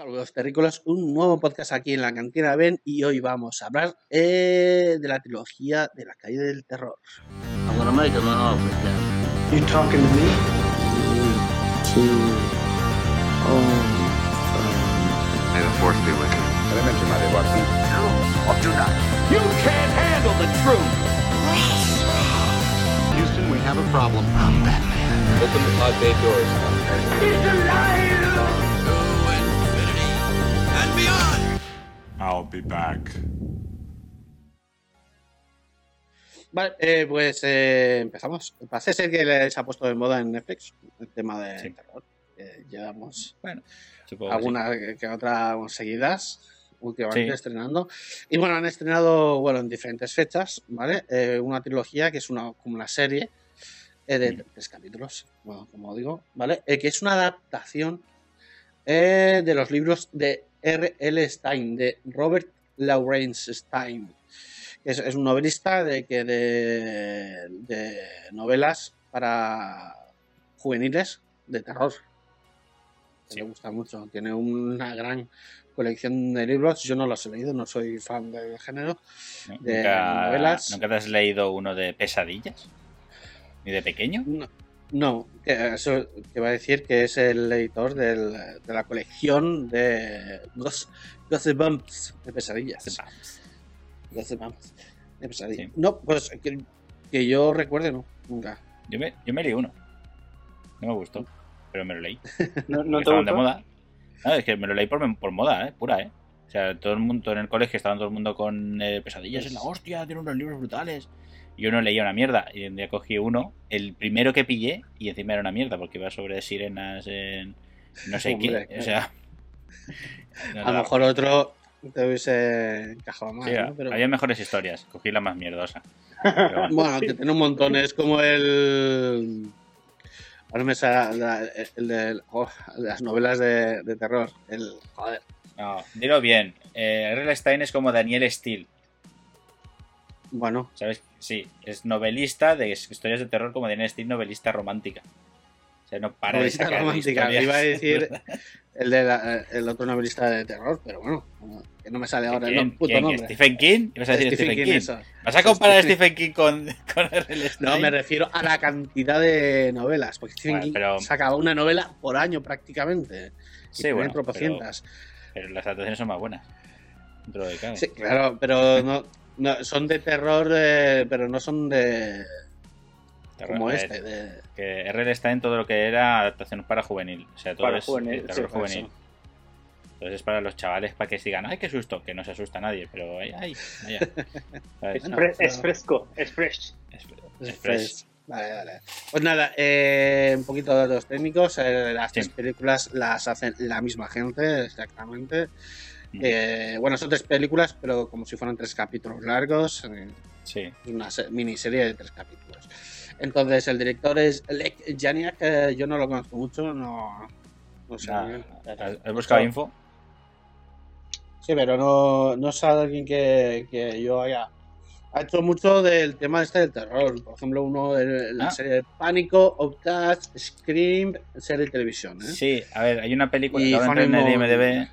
Saludos terrícolas, un nuevo podcast aquí en la cantina Ben y hoy vamos a hablar eh, de la trilogía de la calle del terror. I'm gonna make him an offer, Captain. You talking to me? May the force be with you. Houston, we have a problem. Open the pod bay doors. I'll be back. Vale, eh, pues eh, empezamos. Parece ser que les ha puesto de moda en Netflix el tema de Sí. terror. que llevamos Bueno, que algunas que, que otras seguidas últimamente Sí. estrenando. Y bueno, han estrenado bueno en diferentes fechas, ¿vale? Eh, una trilogía que es una, como una serie eh, de Mm. tres capítulos, bueno, como digo, ¿vale? Eh, que es una adaptación eh, de los libros de R. L. Stein, de Robert Lawrence Stein. que Es, es un novelista de, que de, de novelas para juveniles de terror. Sí. Me gusta mucho. Tiene una gran colección de libros. Yo no los he leído, no soy fan del género. de ¿Nunca, novelas. ¿Nunca te has leído uno de pesadillas? ¿Ni de pequeño? No, no, que eso te va a decir que es el editor del- de la colección de Ghost, Bumps de pesadillas. Goosebumps de pesadillas. Sí. No, pues que, que yo recuerde, no, nunca. Yo me, yo me leí uno. No me gustó, pero me lo leí. ¿No, no te Estaban de gustó? moda. No, es que me lo leí por, por moda, ¿eh? Pura, ¿eh? O sea, todo el mundo en el colegio estaban todo el mundo con eh, pesadillas. Es la hostia, tiene unos libros brutales. Yo no leía una mierda. Y un día cogí uno, el primero que pillé, y encima era una mierda, porque iba sobre sirenas en no sé Hombre, qué. O sea. no A lo mejor otro te hubiese encajado más, Sí, ¿no? Pero, Había mejores historias. Cogí la más mierdosa. Pero bueno. bueno, que tiene un montón. Es como el. Ahora me sale el de oh, las novelas de, de terror. El, joder. No, dilo bien. Eh. Stein es como Daniel Steele. Bueno, ¿Sabes? Sí, es novelista de historias de terror como Daniel Steele, novelista romántica. O sea, no para novelista de romántica. Iba a decir el, de la- el otro novelista de terror, pero bueno, que no me sale ahora el puto ¿Quién? nombre. ¿Stephen King? ¿Ibas a decir Stephen, King? eso. ¿Vas a comparar a Stephen- King con, con. Stein? No, me refiero a la cantidad de novelas, porque Stephen Bueno, King pero- sacaba una novela por año prácticamente. Sí, tiene bueno, pero, pero las adaptaciones son más buenas. Dentro de. Sí, claro, pero no, no- son de terror, eh, pero no son de Terror, como este. De, Que R.L. Stein todo lo que era adaptación para juvenil. O sea, todo Para es juvenil, eh, terror sí, juvenil. eso. Entonces es para los chavales para que digan, ay, qué susto, que no se asusta nadie, pero ay, ay. Es, fre- fresco, es fresh. Es, Es es fresh. fresh. Vale, vale. Pues nada, eh, un poquito de datos técnicos. eh, las Sí. tres películas las hace la misma gente, exactamente. Eh, bueno, son tres películas, pero como si fueran tres capítulos largos. eh, Sí. una se- miniserie de tres capítulos. Entonces, el director es Lech Janiak. eh, yo no lo conozco mucho, no, no sé. Nada, muy bien. ¿Has has buscado info? Sí, pero no, no es alguien que, que yo haya. Ha hecho mucho del tema este del terror. Por ejemplo, uno de la Ah. serie de Pánico, Outcast, Scream, serie de televisión. ¿eh? Sí, a ver, hay una película en el. IMDb.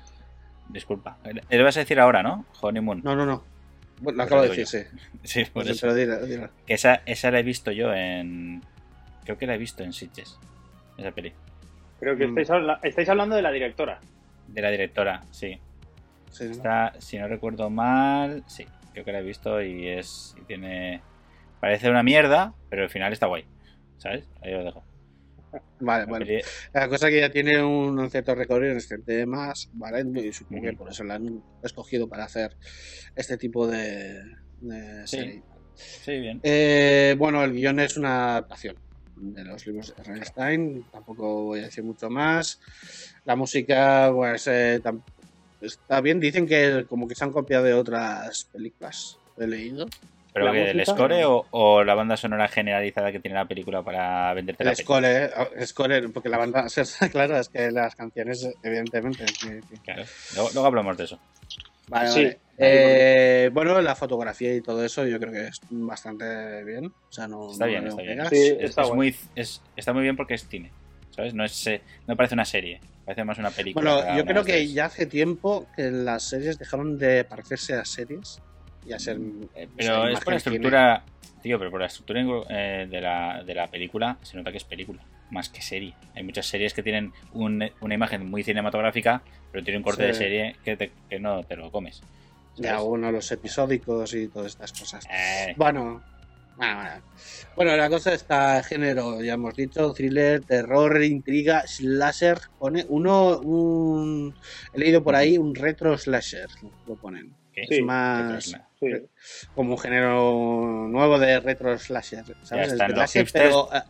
Disculpa. Lo vas a decir ahora, ¿no? Honeymoon. No, no, no. Bueno, lo acabo de decir, sí. Sí, por Pues, eso. pero dilo, dilo. Que esa, esa la he visto yo en. Creo que la he visto en Sitges. Esa peli. Creo que Mm. estáis, habla- estáis hablando de la directora. De la directora, sí. Sí, ¿no? Está, si no recuerdo mal, sí. Creo que la he visto y es. Y tiene. Parece una mierda, pero al final está guay. ¿Sabes? Ahí lo dejo. Vale, bueno. La cosa que ya tiene un, cierto recorrido en este tema, ¿vale? Y supongo que por eso la han escogido para hacer este tipo de, de Sí. serie. Sí, bien. Eh, bueno, el guion es una adaptación de los libros de Reinstein, tampoco voy a decir mucho más. La música, pues, eh, está bien, dicen que como que se han copiado de otras películas, he leído. ¿Pero la que música- score o, o la banda sonora generalizada que tiene la película para venderte la El peli? score, eh, score, porque la banda, claro, es que las canciones, evidentemente. sí, sí. Claro. Luego, luego hablamos de eso. Vale, Sí. vale. Eh, bueno, la fotografía y todo eso yo creo que es bastante bien. O sea, no, Está no bien, está bien. pegas. Sí, Es, está es muy, es- está muy bien porque es cine. ¿Sabes? No, es, eh, no parece una serie. Parece más una película. Bueno, yo creo que ya hace tiempo que las series dejaron de parecerse a series y a ser. Eh, o Pero sea, es por la estructura. Tío, pero por la estructura eh, de, la, de la película se nota que es película, más que serie. Hay muchas series que tienen un- una imagen muy cinematográfica, pero tiene un corte Sí. de serie que, te- que no te lo comes. ¿sabes? uno, los episódicos y todas estas cosas. Eh, Bueno, bueno, bueno. Bueno, la cosa está género, ya hemos dicho, thriller, terror, intriga, slasher. Pone uno, un, he leído por ahí un retro slasher, lo ponen. ¿qué? Sí, es más Sí. como un género nuevo de retro slasher, ¿sabes? están El los slasher, hipsters. pero eh,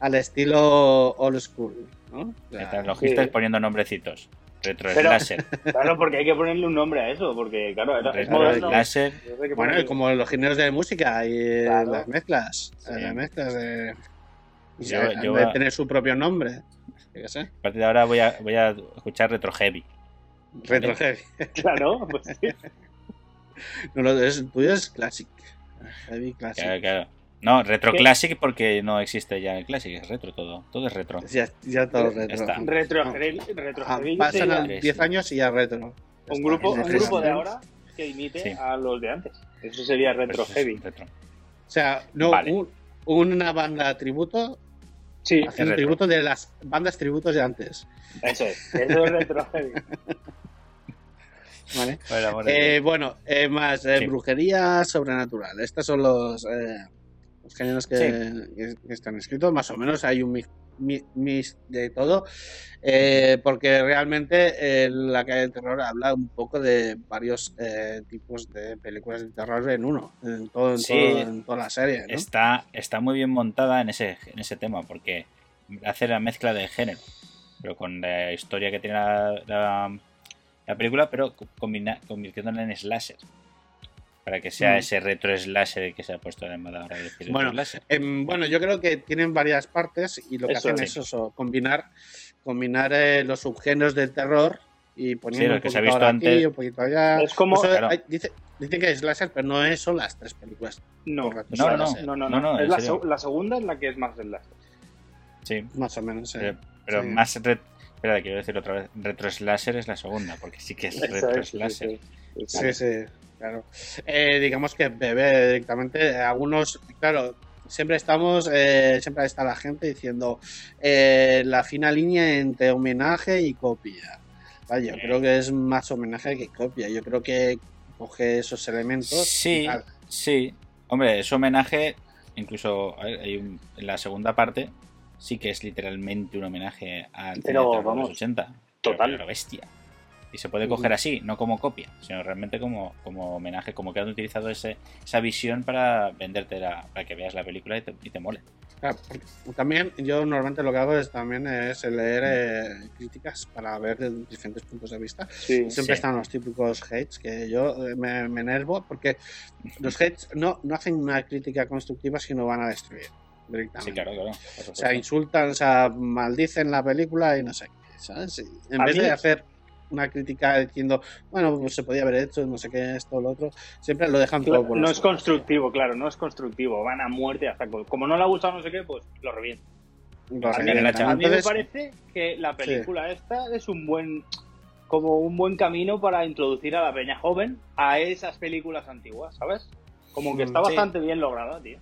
al estilo old school, ¿no? Sea, Están los hipsters Sí. poniendo nombrecitos. Retro Pero- slasher. Claro, porque hay que ponerle un nombre a eso, porque claro, era- es Retro moderno. slasher. Bueno, y como los géneros de música y eh, Claro. las mezclas, Sí. eh, las mezclas de, Yo- yo tener su propio nombre. Yo qué sé. A partir de ahora voy a, voy a escuchar retro heavy. Retro heavy. Claro, pues sí. No, lo es, el tuyo es classic. Heavy classic. Claro, claro. No, retro ¿Qué? classic porque no existe ya el classic, es retro todo. Todo es retro. Ya, ya todo retro. está. Retro, No. heavy- retro Ah, heavy pasan sería a Sí. 10 años y ya retro. Ya un grupo, un Retro. grupo de ahora que imite Sí. a los de antes. Eso sería retro Pero es heavy. retro. O sea, no, Vale. un- una banda tributo Sí, haciendo retro. tributo de las bandas tributos de antes. eso es. Eso es retro heavy. ¿vale? El amor de Eh, bueno, eh, más eh, Sí. brujería sobrenatural. Estos son los, eh, los géneros que, Sí. que- que están escritos. Más o menos hay un mix, mi- mix de todo. eh, porque realmente eh, la calle del terror habla un poco de varios eh, tipos de películas de terror en uno. En, todo, en, Sí. todo- en toda la serie. ¿no? está, está muy bien montada en ese, en ese tema porque hace la mezcla de género, pero con la historia que tiene la, la- la película, pero combina, convirtiéndola en slasher. Para que sea Mm. ese retro slasher que se ha puesto de moda ahora decir Bueno, slasher. Em, bueno, yo creo que tienen varias partes y lo que Eso hacen sí. es eso, combinar, combinar eh, los subgéneros del terror y poniendo lo un que se ha poquito visto ahora aquí, antes. un poquito allá. Es como- Eso, Claro. hay- dice, dicen que es láser, pero no es, son las tres películas. No, No, no, no, no, No, no. no, es la, la segunda es la que es más slasher. Sí, Más o menos. sí. pero, pero Sí. más espera, quiero decir otra vez, retro slasher es la segunda, porque sí que es retro sí, slasher. sí, sí. Claro. Eh, digamos que bebe directamente. Algunos, claro, siempre estamos, eh, siempre está la gente diciendo eh, la fina línea entre homenaje y copia. Yo creo que es más homenaje que copia. Yo creo que coge esos elementos. Sí, y tal. sí. Hombre, es homenaje, incluso a ver, hay un- en la segunda parte, sí que es literalmente un homenaje al Pero, terror de vamos, los 80. total. Pero, bestia. Y se puede coger así, no como copia, sino realmente como, como homenaje, como que han utilizado ese, esa visión para venderte la, para que veas la película y te, y te mole. Claro, también yo normalmente lo que hago es también es leer eh, críticas para ver de diferentes puntos de vista. Sí. Siempre Sí. están los típicos hates que yo eh, me, me enervo porque los hates no, no hacen una crítica constructiva sino van a destruir directamente. Sí, claro, claro. O sea, insultan, o sea, maldicen la película y no sé qué, ¿sabes? Y en vez mí- de hacer una crítica diciendo, bueno, pues se podía haber hecho, no sé qué, esto, lo otro, siempre lo dejan todo por no es constructivo, claro, no es constructivo. Van a muerte hasta co- como no le ha gustado no sé qué, pues lo revientan. La A mí me parece que la película esta es un buen como un buen camino para introducir a la peña joven a esas películas antiguas, ¿sabes? Como que está Mm, sí. bastante bien lograda, tío.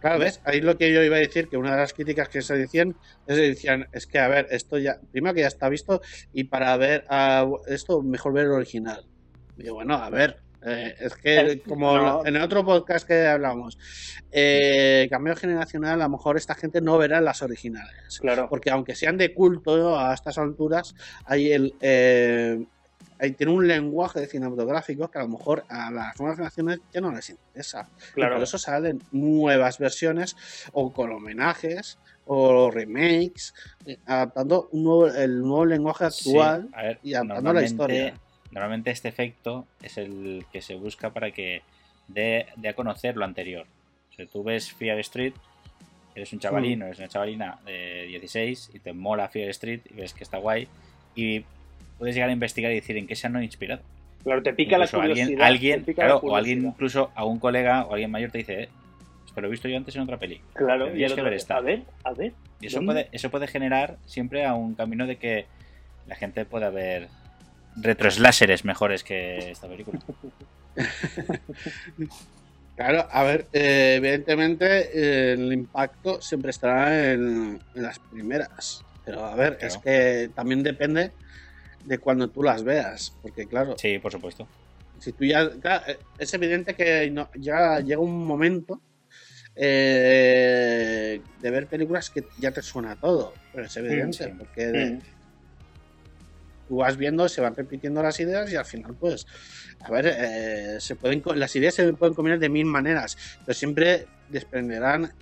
Claro, ¿ves? Ahí lo que yo iba a decir, que una de las críticas que se decían es, decían, es que, a ver, esto ya, primero que ya está visto, y para ver ah, esto, mejor ver el original. Y bueno, a ver, eh, es que como no. en el otro podcast que hablamos, eh, cambio generacional, a lo mejor esta gente no verá las originales. Claro. Porque aunque sean de culto a estas alturas, hay el... eh, tiene un lenguaje cinematográfico que a lo mejor a las nuevas generaciones ya no les interesa. Y Claro. por eso salen nuevas versiones o con homenajes o remakes, eh, adaptando un nuevo, el nuevo lenguaje actual ver, y adaptando la historia. Normalmente este efecto es el que se busca para que dé, dé a conocer lo anterior. O sea, tú ves Fear Street, eres un Mm. chavalín o eres una chavalina de 16 y te mola Fear Street y ves que está guay y puedes llegar a investigar y decir en qué se han inspirado. Claro, te pica la curiosidad. alguien, te alguien, pica la claro, o alguien incluso a un colega o alguien mayor te dice, eh, esto lo he visto yo antes en otra peli. Claro, y que ver esta. a ver, a ver. Y eso ¿Dónde? puede, eso puede generar siempre a un camino de que la gente pueda ver retrosláseres mejores que esta película. Claro, a ver, eh, evidentemente eh, el impacto siempre estará en, en las primeras. Pero a ver, es que también depende de cuando tú las veas. Porque claro, Sí, por supuesto. si tú ya. claro, es evidente que no- ya llega un momento eh, de ver películas que ya te suena todo. Pero es evidente, sí. porque de- Mm. tú vas viendo, se van repitiendo las ideas y al final, pues, a ver, eh, se pueden, las ideas se pueden combinar de mil maneras, pero siempre desprenderán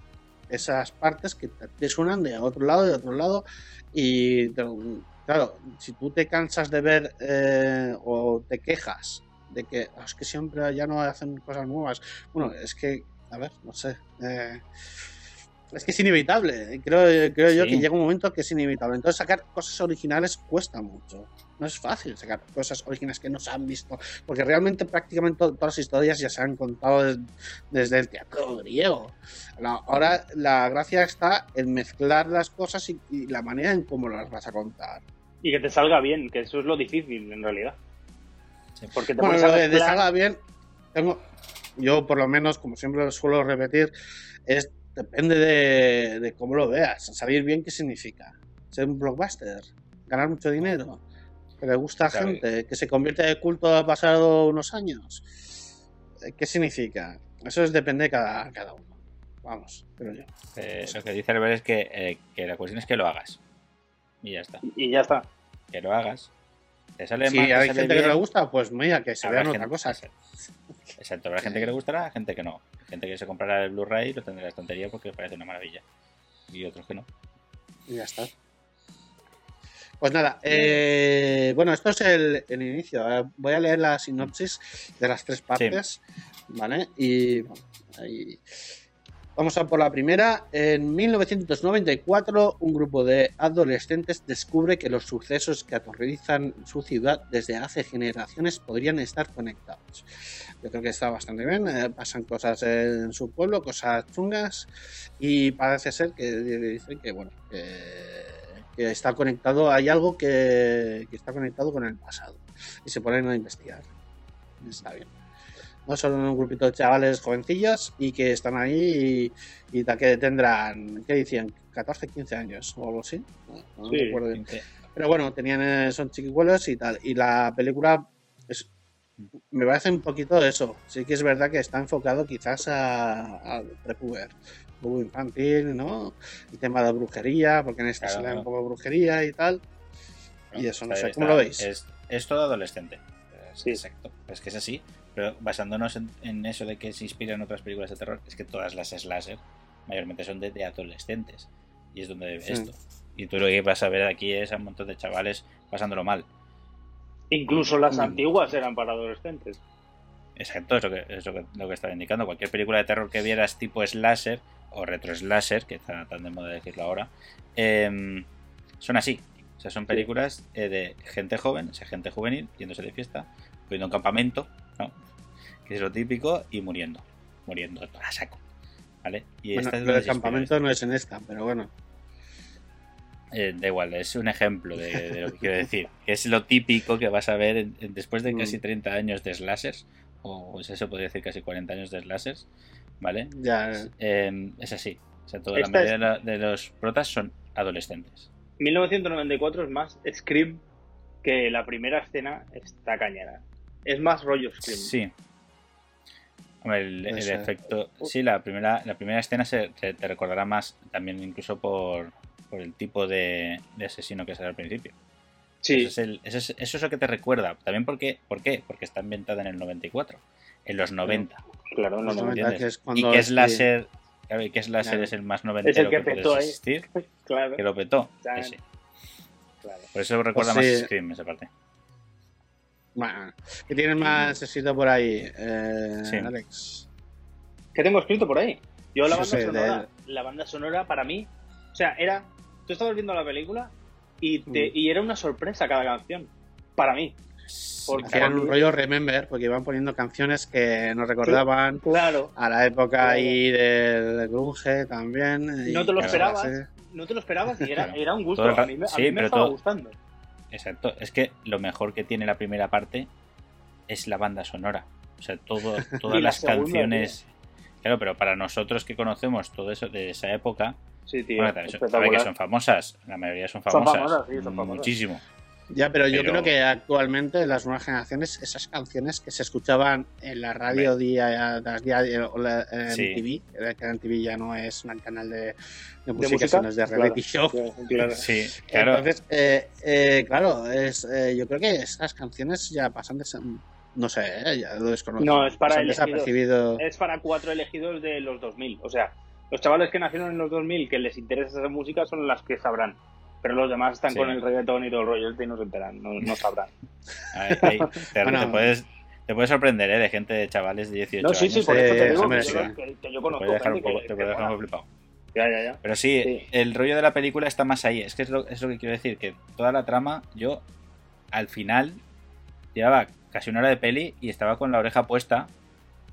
esas partes que te- suenan de otro lado, de otro lado, y claro, si tú te cansas de ver eh, o te quejas de que "Ah, es que siempre ya no hacen cosas nuevas, bueno, es que, a ver, no sé. eh, es que es inevitable. Creo, creo yo que llega un momento que es inevitable. Entonces sacar cosas originales cuesta mucho. No es fácil sacar cosas originales que no se han visto. Porque realmente prácticamente to- todas las historias ya se han contado des- desde el teatro griego. Ahora la gracia está en mezclar las cosas y, y la manera en cómo las vas a contar. Y que te salga bien, que eso es lo difícil en realidad. Sí. Porque te Bueno, lo de, salga bien, tengo, yo por lo menos, como siempre lo suelo repetir, es depende de, de cómo lo veas. Salir bien, ¿qué significa? Ser un blockbuster, ganar mucho dinero, que le gusta a gente, que se convierte de culto ha pasado unos años. Eh, ¿Qué significa? Eso es, depende de cada, cada uno. Vamos, pero yo. Eh, lo que dice Albert es que, eh, que la cuestión es que lo hagas. Y ya está. Y ya está. Que lo hagas. Te sale Si mal, te hay sale gente que no le gusta, pues mira, que se habrá vean gente- otra cosa. Exacto, habrá gente que le gustará, gente que no. Gente que se comprará el Blu-ray y lo tendrá en la estantería porque parece una maravilla. Y otros que no. Y ya está. Pues nada, eh, bueno, esto es el, el inicio. Eh, Voy a leer la sinopsis de las tres partes, ¿vale? Y bueno, ahí- vamos a por la primera. En 1994, un grupo de adolescentes descubre que los sucesos que aterrorizan su ciudad desde hace generaciones podrían estar conectados. Yo creo que está bastante bien. eh, pasan cosas en su pueblo, cosas chungas, y parece ser que dicen que bueno que, está conectado hay algo que está conectado con el pasado y se ponen a investigar está bien no son un grupito de chavales jovencillos y que están ahí y, y que tendrán ¿qué decían? 14 15 años o algo así no, no Sí. recuerdo bien. Pero bueno tenían eh, son chiquihuelos y tal y la película es me parece un poquito de eso sí que es verdad que está enfocado quizás a- al prepuber infantil, ¿no? El tema de brujería, porque en esta Claro, sale claro. un poco de brujería y tal. Y eso, no sé, está- ¿cómo lo veis? Es, es todo adolescente. Es- Sí. Exacto. Es que es así. Pero basándonos en, en eso de que se inspiran otras películas de terror, es que todas las slasher mayormente son de, de adolescentes. Y es donde Sí. esto. Y tú lo que vas a ver aquí es a un montón de chavales pasándolo mal. Incluso las Mm. antiguas eran para adolescentes. Exacto, es lo que, es lo que, lo que estaba indicando. Cualquier película de terror que vieras tipo slasher o retro slasher, que está tan de moda decirlo ahora, em, son así. O sea, son películas eh, de gente joven, o sea, gente juvenil, yéndose de fiesta, poniendo un campamento, ¿no? Que es lo típico, y muriendo. Muriendo a saco. ¿Vale? Y Bueno, esta es lo del campamento no es en esta, pero bueno. eh, da igual, es un ejemplo de, de lo que quiero decir. Es lo típico que vas a ver en- en- después de casi Mm. 30 años de slashers, o pues eso podría decir casi 40 años de slashers, ¿vale? Ya, Eh, es así. O sea, toda la mayoría es- de, la- de los protas son adolescentes. 1994 es más Scream que la primera escena está cañera. Es más rollo Scream. Sí. Hombre, el, el efecto. Sí, la primera, la primera escena se, te, te recordará más también incluso por, por el tipo de, de asesino que sale al principio. Sí, Eso, es el- eso, es, eso es lo que te recuerda. También porque, ¿por qué? Porque está ambientada en el 94. En los 90. claro, no, los no, 90, entiendes? que es y que es láser. Claro, y que es láser Claro. es el más noventero que que, puede petó ahí. existir. claro, Que lo petó. Claro. Por eso recuerda Pues más sí. Scream esa parte. Bueno, que tienes más éxito por ahí, eh, Sí. Alex. ¿Qué tengo escrito por ahí? Yo la banda sí, sonora, de- la banda sonora para mí, o sea, era, tú estabas viendo la película y, te- Mm. y era una sorpresa cada canción, para mí. Porque Hacían un rollo Remember, porque iban poniendo canciones que nos recordaban Claro, a la época ahí del grunge también. No te lo esperabas. no te lo esperabas y era, Claro. era un gusto, a mí, me- a sí, mí me estaba todo- gustando. Exacto. Es que lo mejor que tiene la primera parte es la banda sonora. O sea, todo, todas la las segunda, canciones. Claro, pero para nosotros que conocemos todo eso de esa época, Sí, tío. bueno, también son, que son famosas. La mayoría son Son famosas. famosas, sí, son famosas. Muchísimo. Ya, pero yo Pero- creo que actualmente las nuevas generaciones, esas canciones que se escuchaban en la radio día, las día o la, en Sí. TV, eh, que en TV ya no es un canal de, de música, música? sino es de Claro. reality show. Sí, claro. Sí, claro. Entonces, eh, eh, claro, es, eh, yo creo que estas canciones ya pasan de ser- no sé, eh, ya lo desconozco. No, es para elegidos. desapercibido. Es para cuatro elegidos de los 2000. O sea, los chavales que nacieron en los 2000 que les interesa esa música son las que sabrán. Pero los demás están Sí. con el reggaetón y todo el rollo y no se enteran, no, no sabrán. Ahí- ahí te, Bueno. te puedes, te puedes sorprender, ¿eh? De gente de chavales de 18 No, sí, años. sí, por Sí, eso te digo que, yo, que- que yo Te conozco puede dejar un poco, que- te que puede dejar un mola. poco flipado. Ya, ya, ya. Pero sí, Sí. el rollo de la película está más ahí. Es que es lo, es lo que quiero decir, que toda la trama, yo al final llevaba casi una hora de peli y estaba con la oreja puesta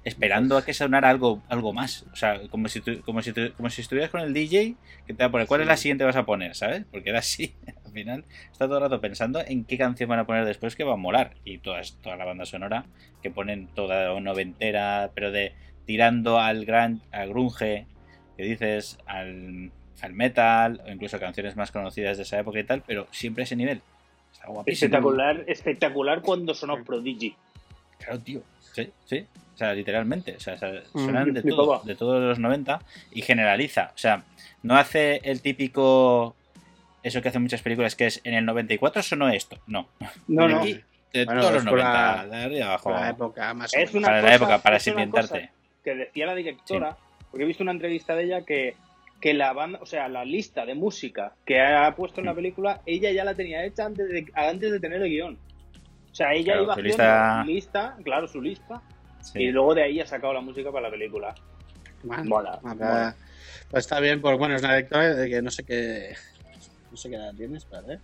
esperando a que sonara algo, algo más. O sea, como si, tu- como, si tu- como si estuvieras con el DJ que te va a poner, ¿cuál es la siguiente que vas a poner? ¿Sabes? Porque era así. Al final está todo el rato pensando en qué canción van a poner después que va a molar. Y toda, toda la banda sonora que ponen toda noventera, pero de tirando al gran, al grunge, que dices, al, al metal, o incluso canciones más conocidas de esa época y tal, pero siempre a ese nivel. Está guapísimo. Espectacular, espectacular cuando sonó Prodigy. Claro, tío. Sí, sí. O sea, literalmente. O sea, se- Mm, suenan de todo, de todos los 90 y generaliza. O sea, no hace el típico. Eso que hacen muchas películas, que es en el 94 sonó esto. No. No, no. Aquí, de Bueno, todos los por 90, la- de arriba abajo. Por la época más o Es menos. una para la cosa- época, para es una ambientarte. que decía la directora, porque he visto una entrevista de ella que, que la banda, o sea, la lista de música que ha puesto en la película, ella ya la tenía hecha antes de, antes de tener el guion. O sea, ella Claro, iba su haciendo lista- lista, claro, su lista, Sí. y luego de ahí ha sacado la música para la película. Bueno, Mola, pues, mola. pues está bien, pues bueno, es una lectora de que no sé qué. No sé qué edad tienes, ¿vale?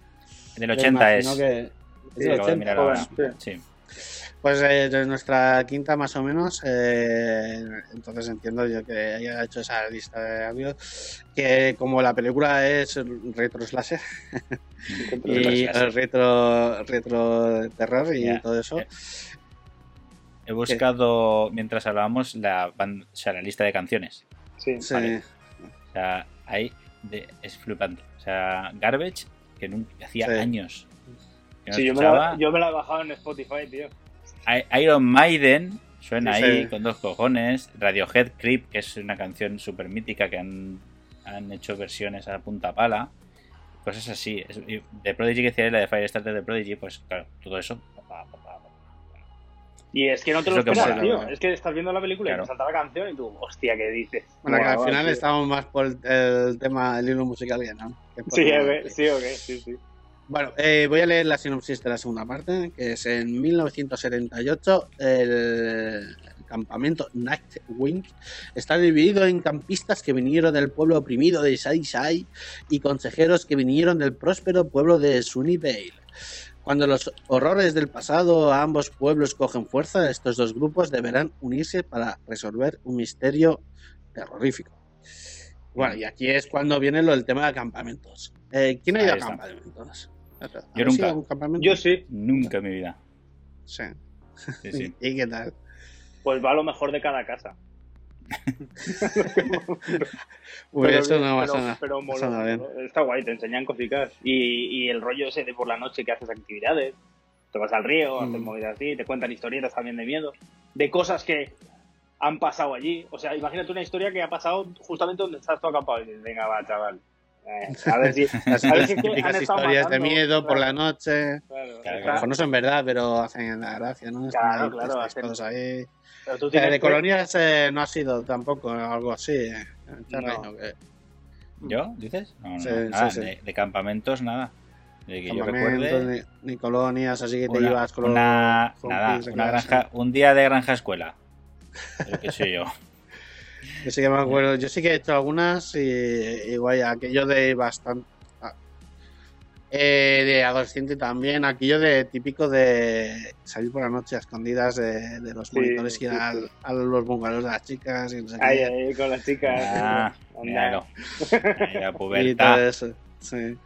Del 80 es. Que, es Sí, de 80. mirar joven, ahora. sí. Pues eh, de nuestra quinta más o menos, eh, entonces entiendo yo que haya hecho esa lista de audio, que como la película es retro slasher y el retro, retro terror y todo eso, He buscado, mientras hablábamos, la, ban- o sea, la lista de canciones. Sí. sí, vale. O sea, ahí de- es flipante. O sea, Garbage, que nunca, hacía Sí. años. que no Sí, yo me, la, yo me la he bajado en Spotify, tío. Iron Maiden suena Sí, ahí sí. con dos cojones. Radiohead Creep, que es una canción súper mítica que han, han hecho versiones a punta pala. Cosas así. De Prodigy que decía la de Firestarter de Prodigy, pues claro, todo eso. Y es que no te lo lo esperas, tío. Es que estás viendo la película Claro. y te salta la canción y tú, hostia, ¿qué dices? Bueno, que al final tío. estamos más por el, el tema, el hilo musical que no. que Sí, ok, sí, ok, sí, sí. Bueno, eh, voy a leer la sinopsis de la segunda parte, que es en 1978 el campamento Nightwind está dividido en campistas que vinieron del pueblo oprimido de Sai y consejeros que vinieron del próspero pueblo de Sunnyvale. Cuando los horrores del pasado a ambos pueblos cogen fuerza, estos dos grupos deberán unirse para resolver un misterio terrorífico. Bueno, y aquí es cuando viene lo del tema de campamentos. Eh, ¿Quién ha ido a campamentos? Yo ¿Habéis nunca. ido a un campamento? Yo sí, Nunca en mi vida. Sí. Sí, sí. ¿Y qué tal? pues va lo mejor de cada casa. Uy, Pero eso no va a pero- sonar. pero mola. ¿no? Está guay, te enseñan cositas. Y, y el rollo ese de por la noche que haces actividades. Te vas al río, haces Mm. movidas así, te cuentan historietas también de miedo. De cosas que han pasado allí. O sea, imagínate una historia que ha pasado justamente donde estás tú acampado. Y dices, venga, va, chaval. Eh, a ver si. Las, a ver las si es que han típicas estado historias de miedo por la noche. claro, Claro, A está- lo mejor no son verdad, pero hacen la gracia, ¿no? Están Claro, ahí, claro, estáis hacen- todos ahí. pero tú Eh, tienes de que- colonias eh, no ha sido tampoco algo así. eh, No. ¿no? Que- ¿Yo? ¿Dices? No, no, Sí, nada. sí, sí. De, de campamentos, nada. De que yo campamentos, recuerde. ni, ni colonias, así que te Una, ibas con una, nada, una granja, un día de granja escuela. Lo que sé yo. Yo sí que me acuerdo, yo sí que he hecho algunas y igual aquello de bastante. ah, eh, de adolescente también, aquello de típico de salir por la noche a escondidas de, de los Sí, monitores y ir sí, al- sí. a los bungalows de las chicas y no sé qué. Ahí, ahí, con las chicas. Ah, míralo. Ahí La y todo pubertad. eso. Sí.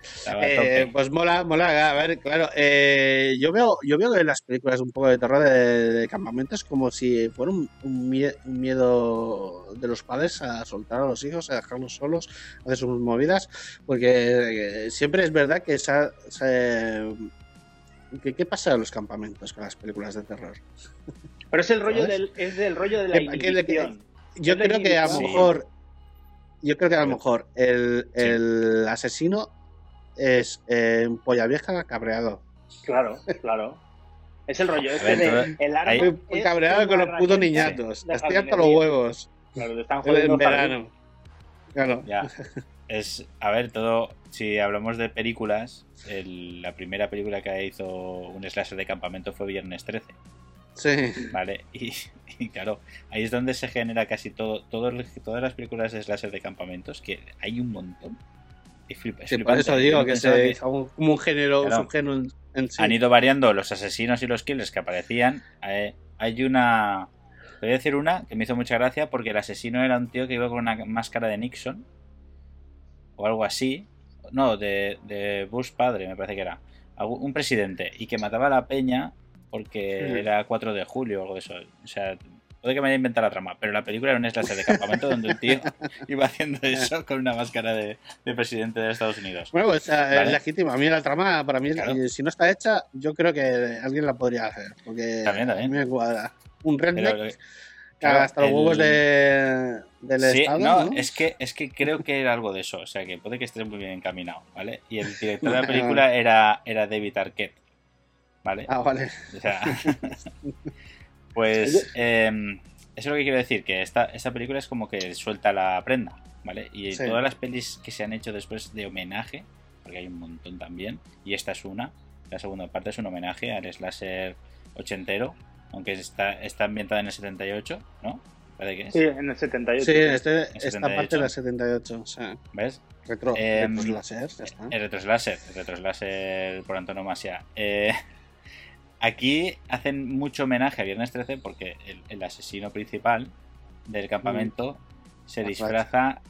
Eh, pues mola, mola, a ver, claro, eh, yo veo, yo veo que las películas un poco de terror de, de campamentos como si fuera un, un mie- un miedo de los padres a soltar a los hijos, a dejarlos solos, a hacer sus movidas, porque eh, siempre es verdad que esa, que- ¿Qué pasa en los campamentos con las películas de terror? Pero es el rollo ¿Sabes? del, es del rollo de la Que- que- que- inhibición. Yo Es creo que a lo mejor, yo creo que a lo mejor el, el asesino es eh, un polla vieja cabreado. Claro, claro. Es el rollo este de el es cabreado con los putos niñatos. Estoy hasta los huevos. Claro, te están En jodiendo jardín. verano. Claro. Ya. Es, a ver, todo. Si hablamos de películas, el- la primera película que hizo un slasher de campamento fue Viernes 13, Sí. ¿vale? Y, y claro, ahí es donde se genera casi todo, todas las películas de slasher de campamentos, que hay un montón. Es Sí, por flipante. eso digo que se que como un género, Claro. un subgénero en, en sí. Han ido variando los asesinos y los killers que aparecían. Eh, hay una. Voy a decir una que me hizo mucha gracia porque el asesino era un tío que iba con una máscara de Nixon o algo así. No, de, de Bush padre, me parece que era. Un presidente y que mataba a la peña porque Sí. era 4 de julio o algo de eso. O sea, puede que me haya inventado la trama, pero la película era un slasher de campamento donde un tío iba haciendo eso con una máscara de, de presidente de Estados Unidos. Bueno, pues eh, Vale. es legítimo. A mí la trama, para mí, Claro. y si no está hecha, yo creo que alguien la podría hacer. Porque También, también. me cuadra. Un redneck claro, hasta los el- huevos de, del Sí, Estado. no, ¿no? es que es que creo que era algo de eso, o sea que puede que esté muy bien encaminado, ¿vale? Y el director de la película era, era David Arquette, ¿vale? Ah, vale. O sea, pues em, eso es lo que quiero decir, que esta, esta película es como que suelta la prenda, ¿vale? Y Sí. todas las pelis que se han hecho después de homenaje, porque hay un montón también, y esta es una, la segunda parte es un homenaje al slasher ochentero, aunque está, está ambientada en el 78, ¿no? Parece que es. Sí, en el 78. Sí, este, En esta parte 78. de la 78. O sea, ¿Ves? retro, Em, retros láser, ya está. El retrosláser, el retrosláser por antonomasia. Eh, aquí hacen mucho homenaje a Viernes 13 porque el, el asesino principal del campamento se Ah, disfraza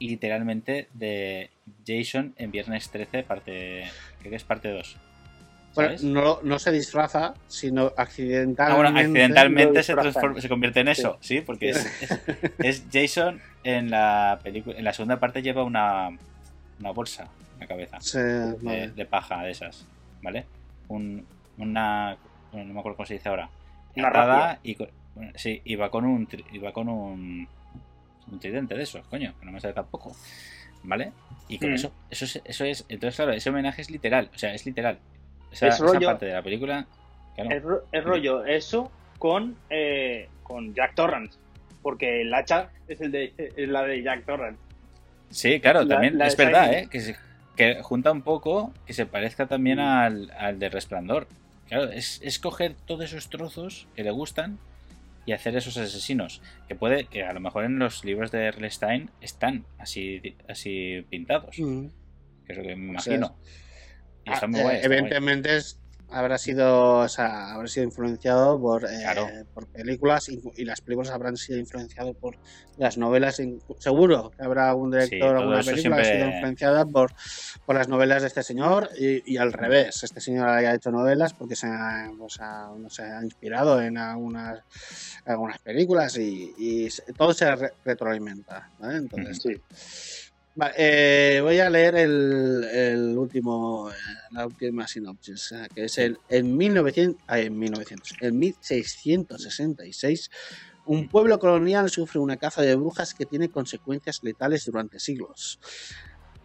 literalmente de Jason en Viernes 13, parte. Creo que es parte 2. Bueno, no, no se disfraza, sino Ah, accidentalmente. bueno, accidentalmente se, se convierte en eso, sí, porque es, es- es Jason en la película. En la segunda parte lleva una, una bolsa en la cabeza Sí, de, vale. de paja de esas, ¿vale? Un, una. No me acuerdo cómo se dice ahora. Una atada y bueno, sí, iba con un iba con un un tridente de esos, coño, que no me sale tampoco. ¿Vale? Y con Mm. eso, eso es, eso es. Entonces, claro, ese homenaje es literal. O sea, es literal. Esa, Es esa parte de la película. claro. Es, ro- es rollo eso con, eh, con Jack Torrance. Porque el hacha es, el de, es la de Jack Torrance. Sí, claro, La- también la es verdad. ¿eh? Que, se- que junta un poco, que se parezca también Mm. al, al de Resplandor. Claro, es, es coger todos esos trozos que le gustan y hacer esos asesinos. Que puede, que a lo mejor en los libros de R.L. Stein están así, así pintados, Mm. que es lo que me imagino. Y está muy eh, guay. está guay. evidentemente es- habrá sido o sea, habrá sido influenciado por, eh, Claro. por películas y, y las películas habrán sido influenciadas por las novelas seguro que habrá algún director o alguna película que ha sido influenciada por, por las novelas de este señor y, y al revés este señor haya hecho novelas porque se ha, pues, ha- no sé, ha inspirado en algunas algunas películas y, y se- todo se re- retroalimenta ¿vale? entonces Sí. Vale, eh, voy a leer el, el último, la última sinopsis, eh, que es el en 1900, ah, en 1900, en 1666, un pueblo colonial sufre una caza de brujas que tiene consecuencias letales durante siglos.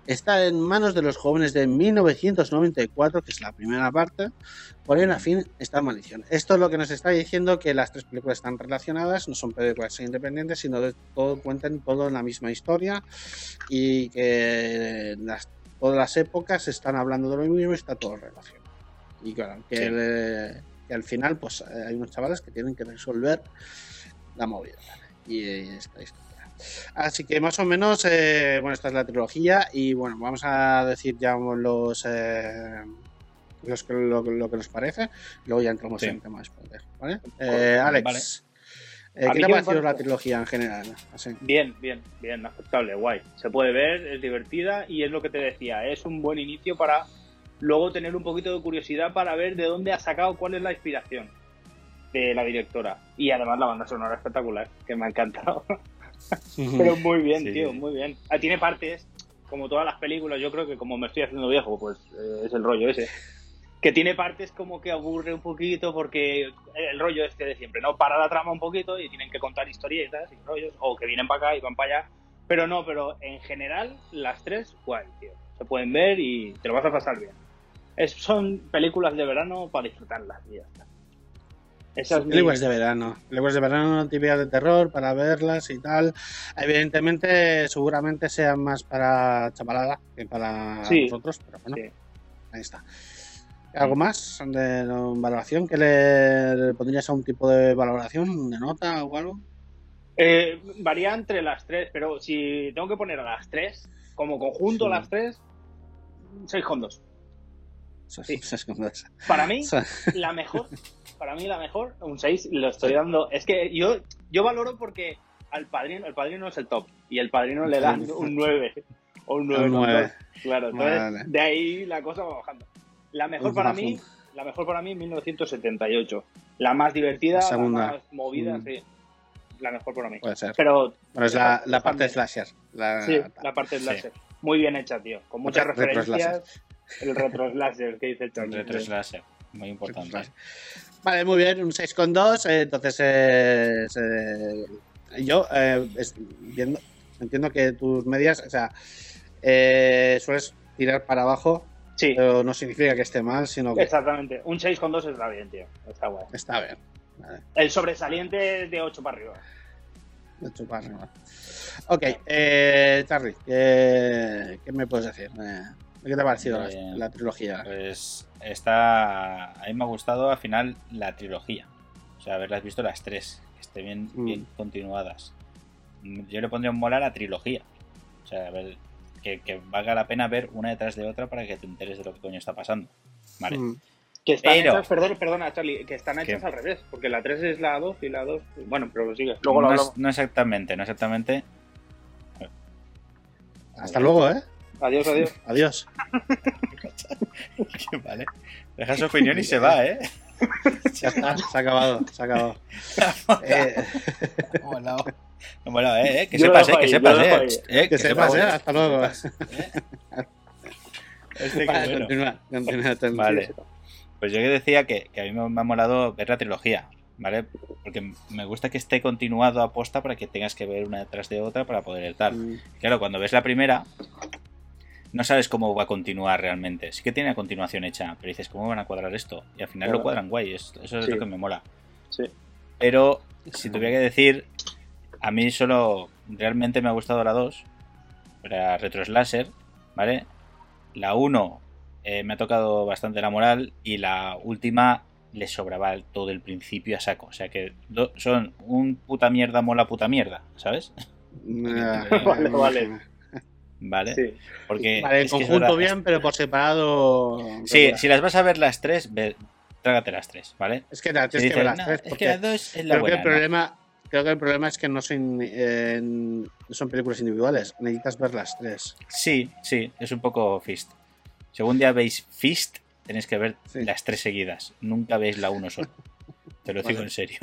Está en manos de los jóvenes de 1994, que es la primera parte, poner a fin esta maldición. Esto es lo que nos está diciendo que las tres películas están relacionadas, no son películas independientes, sino de todo cuentan todo en la misma historia y que las, todas las épocas están hablando de lo mismo y está todo relacionado. Y claro, que, Sí. el- que al final pues eh, hay unos chavales que tienen que resolver la movida. Y eh, esta historia. Así que más o menos, eh, bueno, esta es la trilogía y bueno, vamos a decir ya los... eh, los que- lo, lo que nos parece, luego ya entramos Sí. en temas spoiler, ¿vale? Eh, Alex, Vale. Eh, A ¿Qué te ha parecido la trilogía en general? Así. Bien, bien, bien, aceptable, guay. Se puede ver, es divertida y es lo que te decía, es un buen inicio para luego tener un poquito de curiosidad para ver de dónde ha sacado, cuál es la inspiración de la directora. Y además la banda sonora espectacular, que me ha encantado. Pero muy bien, Sí, tío, muy bien. Ah, Tiene partes, como todas las películas, yo creo que como me estoy haciendo viejo, pues eh, es el rollo ese. Que tiene partes como que aburre un poquito porque el rollo este de siempre, ¿no? Para la trama un poquito y tienen que contar historietas y rollos, o que vienen para acá y van para allá. Pero no, pero en general, las tres, guay, tío. Se pueden ver y te lo vas a pasar bien. Es, son películas de verano para disfrutarlas y ya está. Esa es mi- de verano. Películas de verano típicas de terror para verlas y tal. Evidentemente, seguramente sean más para chavalada que para Sí. nosotros, pero bueno, Sí. ahí está. ¿Algo más de valoración? ¿Que le, pondrías a un tipo de valoración, de nota o algo? Eh, varía entre las tres, pero si tengo que poner a las tres, como conjunto Sí. las tres, 6 con 2. Esas- Sí. Para mí, la mejor, para mí la mejor, un 6, lo estoy dando. Es que yo, yo valoro porque al padrino, el padrino es el top, y el padrino le dan un 9 o un 9. Un nueve. Claro, entonces Vale. de ahí la cosa va bajando. La mejor para mí, la mejor para mí 1978. La más divertida, La más movida, Mm. sí. La mejor para mí. Puede ser. Pero es la, la parte de slasher. La, Sí, la parte Sí. láser. Muy bien hecha, tío. Con muchas referencias. El retro slasher que dice el El Charlie. retro láser, muy importante. Vale, muy bien, un 6,2. eh, entonces, eh, se- yo eh, es- viendo, entiendo que tus medias, o sea, eh, sueles tirar para abajo, Sí, pero no significa que esté mal, sino que exactamente. Un 6 con 2 está bien, tío. Está guay. está bien. Vale, El sobresaliente es de 8 para arriba. de hecho, para arriba. Ok, eh, Charlie, ¿qué, qué me puedes decir? Eh, ¿Qué te ha parecido la, Bien. la trilogía? Pues está. A mí me ha gustado al final la trilogía. O sea, haberlas visto las tres, que estén bien, Mm. bien continuadas. Yo le pondría un mola a la trilogía. O sea, a ver, que, que valga la pena ver una detrás de otra para que te enteres de lo que coño está pasando. Vale. Mm, Que están Pero- hechas, perdón, perdona, Charlie, que están hechas ¿Qué? al revés. Porque la 3 es la 2 y la 2. Bueno, pero sigue. Luego lo no, hablamos. es- no exactamente, no exactamente. Hasta luego, ¿eh? Adiós, adiós. Adiós. vale. Deja su opinión y se va, ¿eh? Ya está, se ha acabado, se ha acabado. Eh, Me ha molado. Me ha molado, ¿eh? Que sepas, ¿eh? Que sepas, ¿eh? Eh, que sepas, ¿eh? Hasta luego. Este Vale, bueno. continúa, continúa, continúa. Vale. Pues yo que decía que, que a mí me, me ha molado ver la trilogía, ¿vale? Porque me gusta que esté continuado a posta para que tengas que ver una detrás de otra para poder tal. Mm, Claro, cuando ves la primera, no sabes cómo va a continuar realmente. Sí que tiene una continuación hecha, pero dices, ¿cómo van a cuadrar esto? Y al final Claro. lo cuadran guay, es- eso es Sí. lo que me mola. Sí. Pero si tuviera que decir, a mí solo realmente me ha gustado la 2, la Retro Slasher, ¿vale? La 1 eh, me ha tocado bastante la moral y la última le sobraba el- todo el principio a saco. O sea que do- son un puta mierda mola puta mierda, ¿sabes? Vale, vale. ¿Vale? Sí. Porque Vale, es conjunto bien, pero por separado. Sí, regular. si las vas a ver las tres, ve- trágate las tres, ¿vale? Es que la Si que las "No, tres. es porque que la dos es la creo, que buena. el ¿no?". problema, creo que el problema es que no son, eh, son películas individuales. Necesitas ver las tres. Sí, sí, es un poco Fist. Según día veis Fist, tenéis que ver Sí. las tres seguidas. Nunca veis la uno solo. Te lo digo Vale. en serio.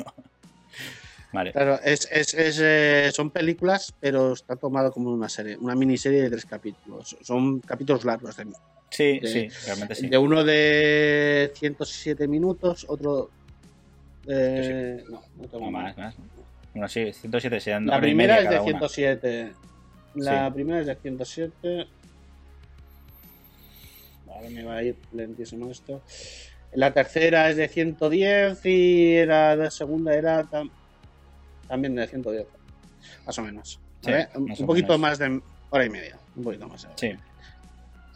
Vale. Claro, es, es- es, eh, son películas, pero está tomado como una serie, una miniserie de tres capítulos. Son capítulos largos. De, Sí, de- sí, realmente sí. de uno de 107 minutos, otro. de- no, no tengo No, más, más. Bueno, sí, 107 sean La hora y primera es de cada una. 107. La Sí. primera es de 107. Vale, me va a ir lentísimo esto. La tercera es de 110 y la segunda era tam- también de 110. Más o menos. Sí, ¿vale? un más poquito menos. más de hora y media. Un poquito más. Sí,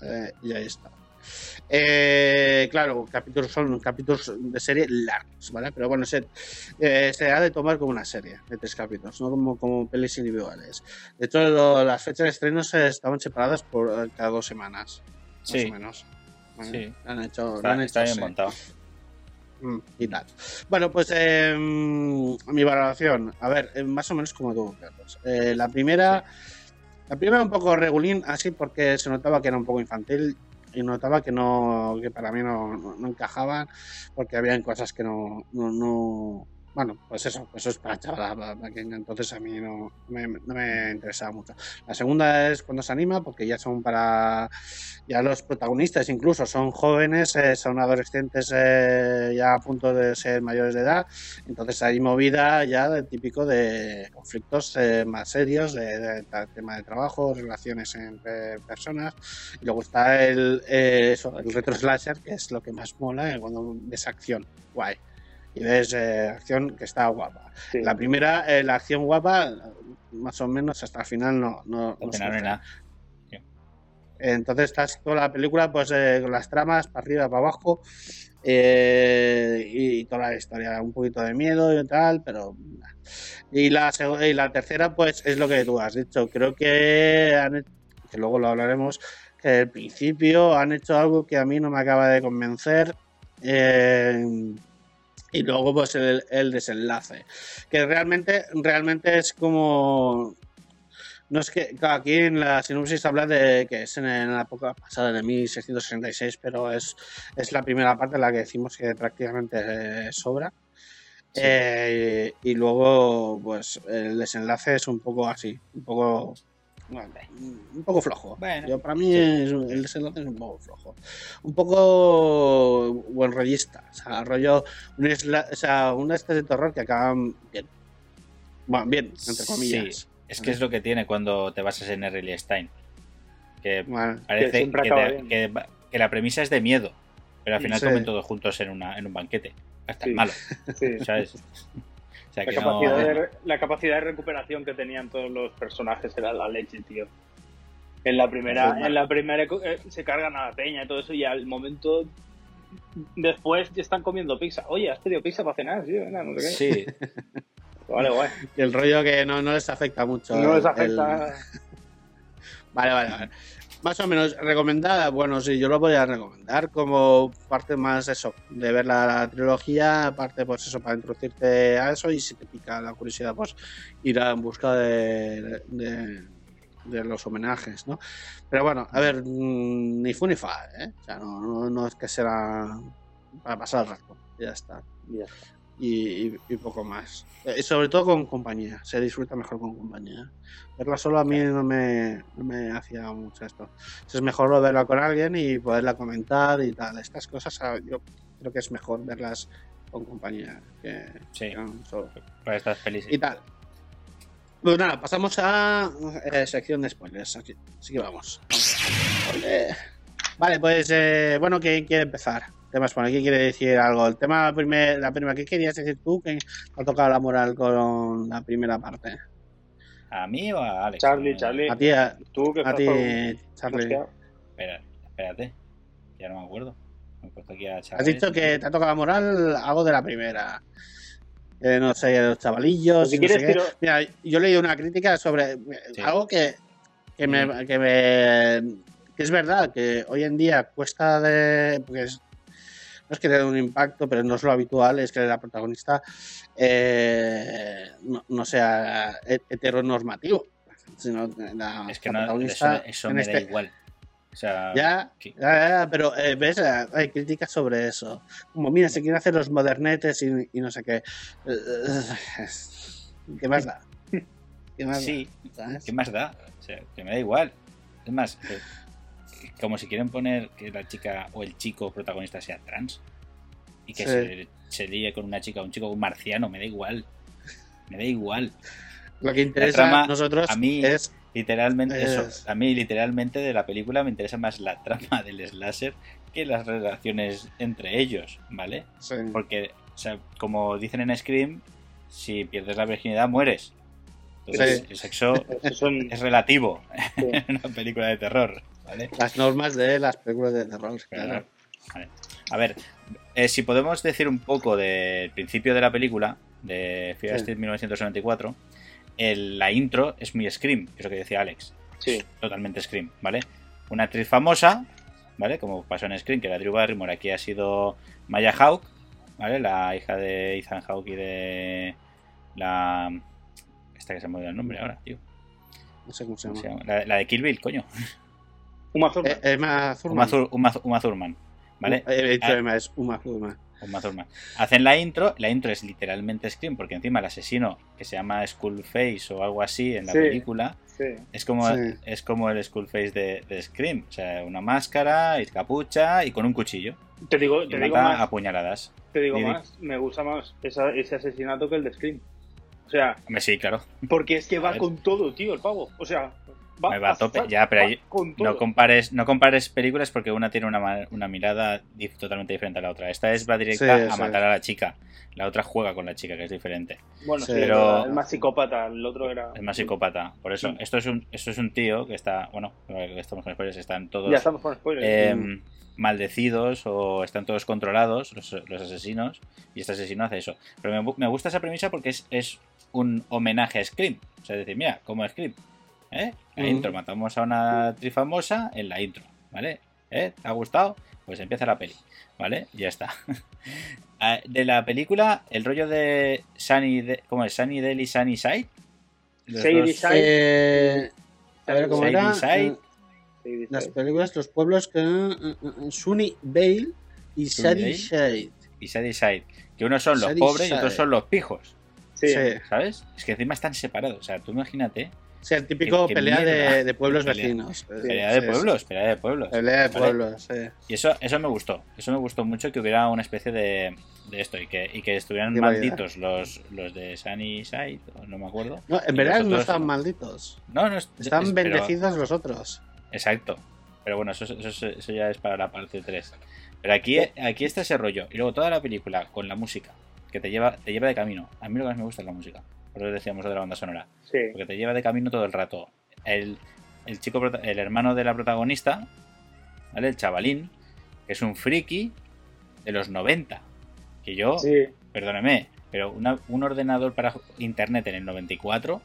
Eh, y ahí está. Eh, claro, capítulos son capítulos de serie largos, ¿vale? Pero bueno, se, eh, se ha de tomar como una serie de tres capítulos, no como, como pelis individuales. De hecho, lo- las fechas de estreno se estaban separadas por cada dos semanas, más Sí. o menos. ¿vale? Sí. Lo han hecho, lo está bien montado. Mm, y tal. Bueno, pues eh, mi valoración, a ver, eh, más o menos como tú, Carlos. Eh, la primera, la primera un poco regulín, así porque se notaba que era un poco infantil y notaba que no, que para mí no, no, no encajaban, porque habían cosas que no, no, no- bueno, pues eso, eso es para chaval pequeña, entonces a mí no me, no me interesaba mucho. La segunda es cuando se anima, porque ya son para, ya los protagonistas incluso son jóvenes, eh, son adolescentes eh, ya a punto de ser mayores de edad, entonces hay movida ya del típico de conflictos eh, más serios, de, de- de tema de trabajo, relaciones entre personas, y luego está el, eh, eso, que es lo que más mola eh, cuando ves acción, guay. Y ves eh, acción que está guapa. Sí. La primera, eh, la acción guapa, más o menos hasta el final no, no, no final. Entonces estás toda la película pues eh, con las tramas para arriba, para abajo y toda la historia, un poquito de miedo y tal, pero y la y la tercera pues es lo que tú has dicho, creo que han que luego lo hablaremos que al principio han hecho algo que a mí no me acaba de convencer eh, y luego pues el, el desenlace que realmente realmente es como no es que, claro, aquí en la sinopsis habla de que es en, en la época pasada, de 1666, pero es, es la primera parte en la que decimos que prácticamente eh, sobra. Sí. Eh, y luego, pues, el desenlace es un poco así, un poco. Bueno, un poco flojo. Bueno. Yo, para mí es- el desenlace es un poco flojo. Un poco buen rollista. O sea, rollo. Un, esla- o sea, este de terror que acaban bien. Bueno, bien, entre comillas. Sí, es que es lo que tiene cuando te basas en R.L. Stein. Que Bueno, parece que, te- que la premisa es de miedo, pero al final Sí. comen todos juntos en, una, en un banquete. Hasta el malo, Sí. ¿sabes? O sea La que capacidad, no. de, la capacidad de recuperación que tenían todos los personajes era la leche, tío. En la primera, en la primera eh, se cargan a la peña y todo eso, y al momento después ya están comiendo pizza. Oye, ¿has pedido pizza para cenar? Venga, no sé qué. Sí, Vale, guay. y el rollo que no, no les afecta mucho. No les afecta. el- Vale, vale, vale. Más o menos recomendada, bueno, sí, yo lo voy a recomendar como parte más eso, de ver la, trilogía, aparte pues eso, para introducirte a eso y si te pica la curiosidad, pues ir en busca de, de, los homenajes, ¿no? Pero bueno, a ver, mm, ni fu ni fa, ¿eh? O sea, no, no, no es que sea para pasar el rato, ya está. Y- y poco más. Eh, sobre todo con compañía, se disfruta mejor con compañía. Verla solo a mí no me, no me hacía mucho esto. Es mejor verla con alguien y poderla comentar y tal. Estas cosas ah, yo creo que es mejor verlas con compañía que Sí. solo. para estas pelis. Y tal. Pues nada, pasamos a eh, sección de spoilers. Así, así que vamos. Vale, pues eh, bueno, ¿quién quiere empezar? Temas, bueno, ¿quién quiere decir algo? El tema primer, la primera, ¿qué querías decir tú? Que te ha tocado la moral con la primera parte. ¿A mí o a Alex? Charlie, Charlie. A ti, a, Tú que a ti, por- Charlie. Espera, espérate. Ya no me acuerdo. Me he puesto aquí a Has Charlie. dicho que te ha tocado la moral algo de la primera. Eh, no sé, los chavalillos. Pues si no sé quieres, qué. tiro- Mira, yo he leído una crítica sobre Sí. algo que, que, me, que me- que es verdad, que hoy en día cuesta de. Porque es- no es que tenga un impacto, pero no es lo habitual, es que la protagonista eh, no, no sea he- heteronormativo. Sino la, Es que la no, eso, protagonista eso en me da este- igual. O sea, ya, pero eh, ves, Eh, hay críticas sobre eso. Como, mira, se quieren hacer los modernetes y, y no sé qué. Eh, ¿Qué más da? ¿Qué más sí, da? ¿qué más da? O sea, que me da igual. Es más, eh, como si quieren poner que la chica o el chico protagonista sea trans y que Sí. se, se líe con una chica o un chico un marciano, me da igual. Me da igual. Lo que interesa trama, a nosotros a mí- es. Literalmente, Es- eso. A mí, literalmente, de la película me interesa más la trama del slasher que las relaciones entre ellos, ¿vale? sí, Porque, o sea, como dicen en Scream, si pierdes la virginidad, mueres. Entonces, Sí. el sexo es relativo Sí. en una película de terror, ¿vale? las normas de las películas de terror. Claro. vale. A ver, eh, si podemos decir un poco del principio de la película, de Fear Sí. Street 1994, el- la intro es muy Scream, que es lo que decía Alex. Sí. Totalmente Scream, ¿vale? Una actriz famosa, ¿vale? Como pasó en Scream, que era Drew Barrymore, aquí ha sido Maya Hawke, ¿vale? La hija de Ethan Hawke y de la... Esta que se me olvidado el nombre ahora, tío. No sé cómo se ¿Cómo llama. se llama? La, la de Kill Bill, coño. Uma Thurman. Eh, Emma Thurman. Uma, Thur- Uma- Uma Thurman, ¿vale? He dicho Ah. Emma, es Uma Thurman. Uma Thurman. Hacen la intro, la intro es literalmente Scream, porque encima el asesino, que se llama Skullface o algo así en la Sí. película, Sí. es como, Sí. es como el Skullface de, de Scream. O sea, una máscara y capucha y con un cuchillo. Te digo, Y te digo más. a puñaladas. Te digo Didi. más. Me gusta más esa- ese asesinato que el de Scream. O sea, Hombre, sí, claro. porque es que va con todo, tío, el pavo. O sea, va, Me va a tope. Ya, pero ahí. No compares, no compares películas porque una tiene una, una mirada totalmente diferente a la otra. Esta es va directa Sí, a matar es. a la chica. La otra juega con la chica, que es diferente. Bueno, Sí, pero- es más psicópata. El otro era. Es más psicópata. Por eso, Sí. esto es un, esto es un tío que está, bueno, estamos con spoilers, están todos Ya estamos con spoilers. eh, maldecidos o están todos controlados, los, los asesinos, y este asesino hace eso. Pero me gusta esa premisa porque es, es un homenaje a Scream. O sea, decir, mira, como Scream. ¿Eh? La intro, matamos a una actriz famosa en la intro, ¿vale? ¿Eh? ¿Te ha gustado? Pues empieza la peli, ¿vale? Ya está. Ah, de la película, el rollo de Sunny, de, ¿cómo es? Sunny Deli, Sunny Side. Shady Side. Eh, a ver cómo era. Side. Eh, Sí, dice. Las películas, los pueblos que. eh, eh, Sunny Vale y Sadie Vale. Shade. y Shady Side. Que unos son los Shady pobres y Side. otros son los pijos, Sí. Sí. ¿sabes? Es que encima están separados. O sea, tú imagínate, O sea, el típico Qué- qué pelea de, de pueblos Pelea. vecinos. pelea de pueblos, pelea de pueblos. Pelea de ¿vale? pueblos, sí. Y eso, eso me gustó. Eso me gustó mucho que hubiera una especie de, de esto y que, y que estuvieran malditos los, los de Sunny Side, no me acuerdo. No, en verdad no están malditos. No, no es- Están es- pero- bendecidos los otros. Exacto. Pero bueno, eso, eso, eso ya es para la parte 3. Pero aquí, aquí está ese rollo. Y luego toda la película con la música, que te lleva, te lleva de camino. A mí lo que más me gusta es la música. Por eso decíamos de la banda sonora. Sí. Porque te lleva de camino todo el rato. El, el chico, el hermano de la protagonista, ¿vale? El chavalín, que es un friki de los 90. Que yo, Sí. perdóneme, pero una- un ordenador para internet en el 94,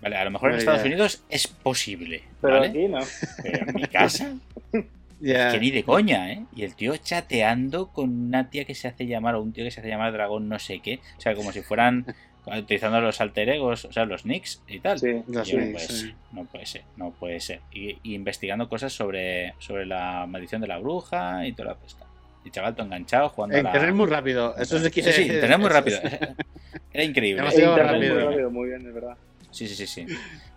¿vale? A lo mejor en Estados. Unidos es posible, Pero ¿vale? aquí no. Pero en mi casa, que ni de coña, ¿eh? Y el tío chateando con una tía que se hace llamar, o un tío que se hace llamar dragón no sé qué. O sea, como si fueran utilizando los alter egos, o sea, los nicks y tal. Sí. Los Y yo, sí. ser, no puede ser, no puede ser. Y, y investigando cosas sobre, sobre la maldición de la bruja y toda la pesca. Y chaval, todo enganchado, jugando a la... Internet muy rápido. Eso se Sí, sí, internet muy rápido. es- Era increíble. Demasiado Internet rápido. muy rápido, muy bien, es verdad. Sí, sí, sí, sí.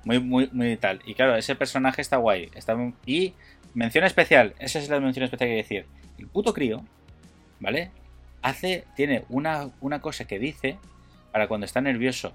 Muy, muy, muy tal. Y claro, ese personaje está guay. Está muy- Y mención especial, esa es la mención especial que hay que decir. El puto crío, ¿vale? Hace, tiene una, una cosa que dice para cuando está nervioso.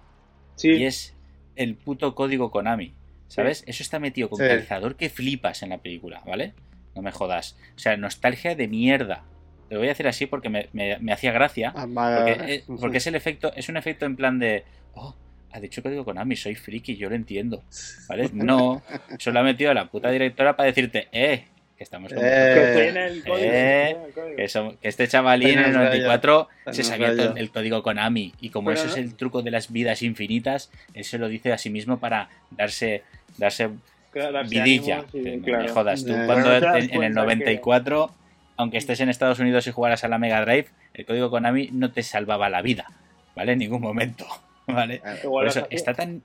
Sí. Y es el puto código Konami. ¿Sabes? Eso está metido con Sí. calzador que flipas en la película, ¿vale? No me jodas. O sea, nostalgia de mierda. Te lo voy a decir así porque me, me- me hacía gracia. Ah, Porque, eh, porque es el efecto, es un efecto en plan de, oh, ha dicho código Konami, soy friki, yo lo entiendo. ¿Vale? No, eso lo ha metido la puta directora para decirte, eh, estamos con Eh, Que tiene el código. eh, tiene el código. que, este chavalín en el Penas 94 raya. se sabía el código Konami y como eso es el truco de las vidas infinitas, él se lo dice a sí mismo para darse darse Claro, vidilla. ánimos claro. me jodas, tú Ya. cuando en, en el cuenta que- 94, aunque estés en Estados Unidos y jugaras a la Mega Drive, el código Konami no te salvaba la vida, ¿vale? En ningún momento, ¿vale? Por eso está tan.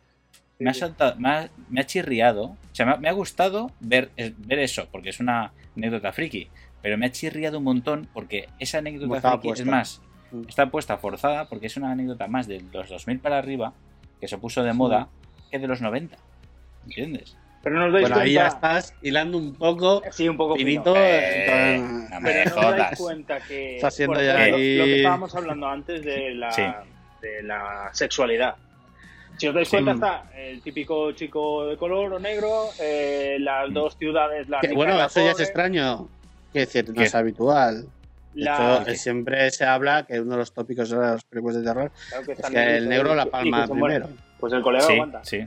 Me ha, saltado- me ha, me ha chirriado. O sea, me ha, me ha gustado ver, ver eso, porque es una anécdota friki. Pero me ha chirriado un montón porque esa anécdota friki, es más, Mm. está puesta forzada porque es una anécdota más de los 2000 para arriba, que se puso de moda, que de los 90. ¿Entiendes? Pero no os dais Bueno, ahí ya cuenta. estás hilando un poco Sí, un poco finito. fino. Eh, eh, no me Pero no os dais cuenta que. Está siendo ya Lo que estábamos hablando antes de la, Sí. de la sexualidad. Si os dais Sí. cuenta, está el típico chico de color o negro, eh, las Mm. dos ciudades, la que, rica y bueno, la eso ya es extraño. Quiero decir, no ¿Qué? es habitual. De la- hecho, siempre se habla que uno de los tópicos de las películas de terror claro que es que el negro la palma primero. Pues el colega Sí, aguanta. sí.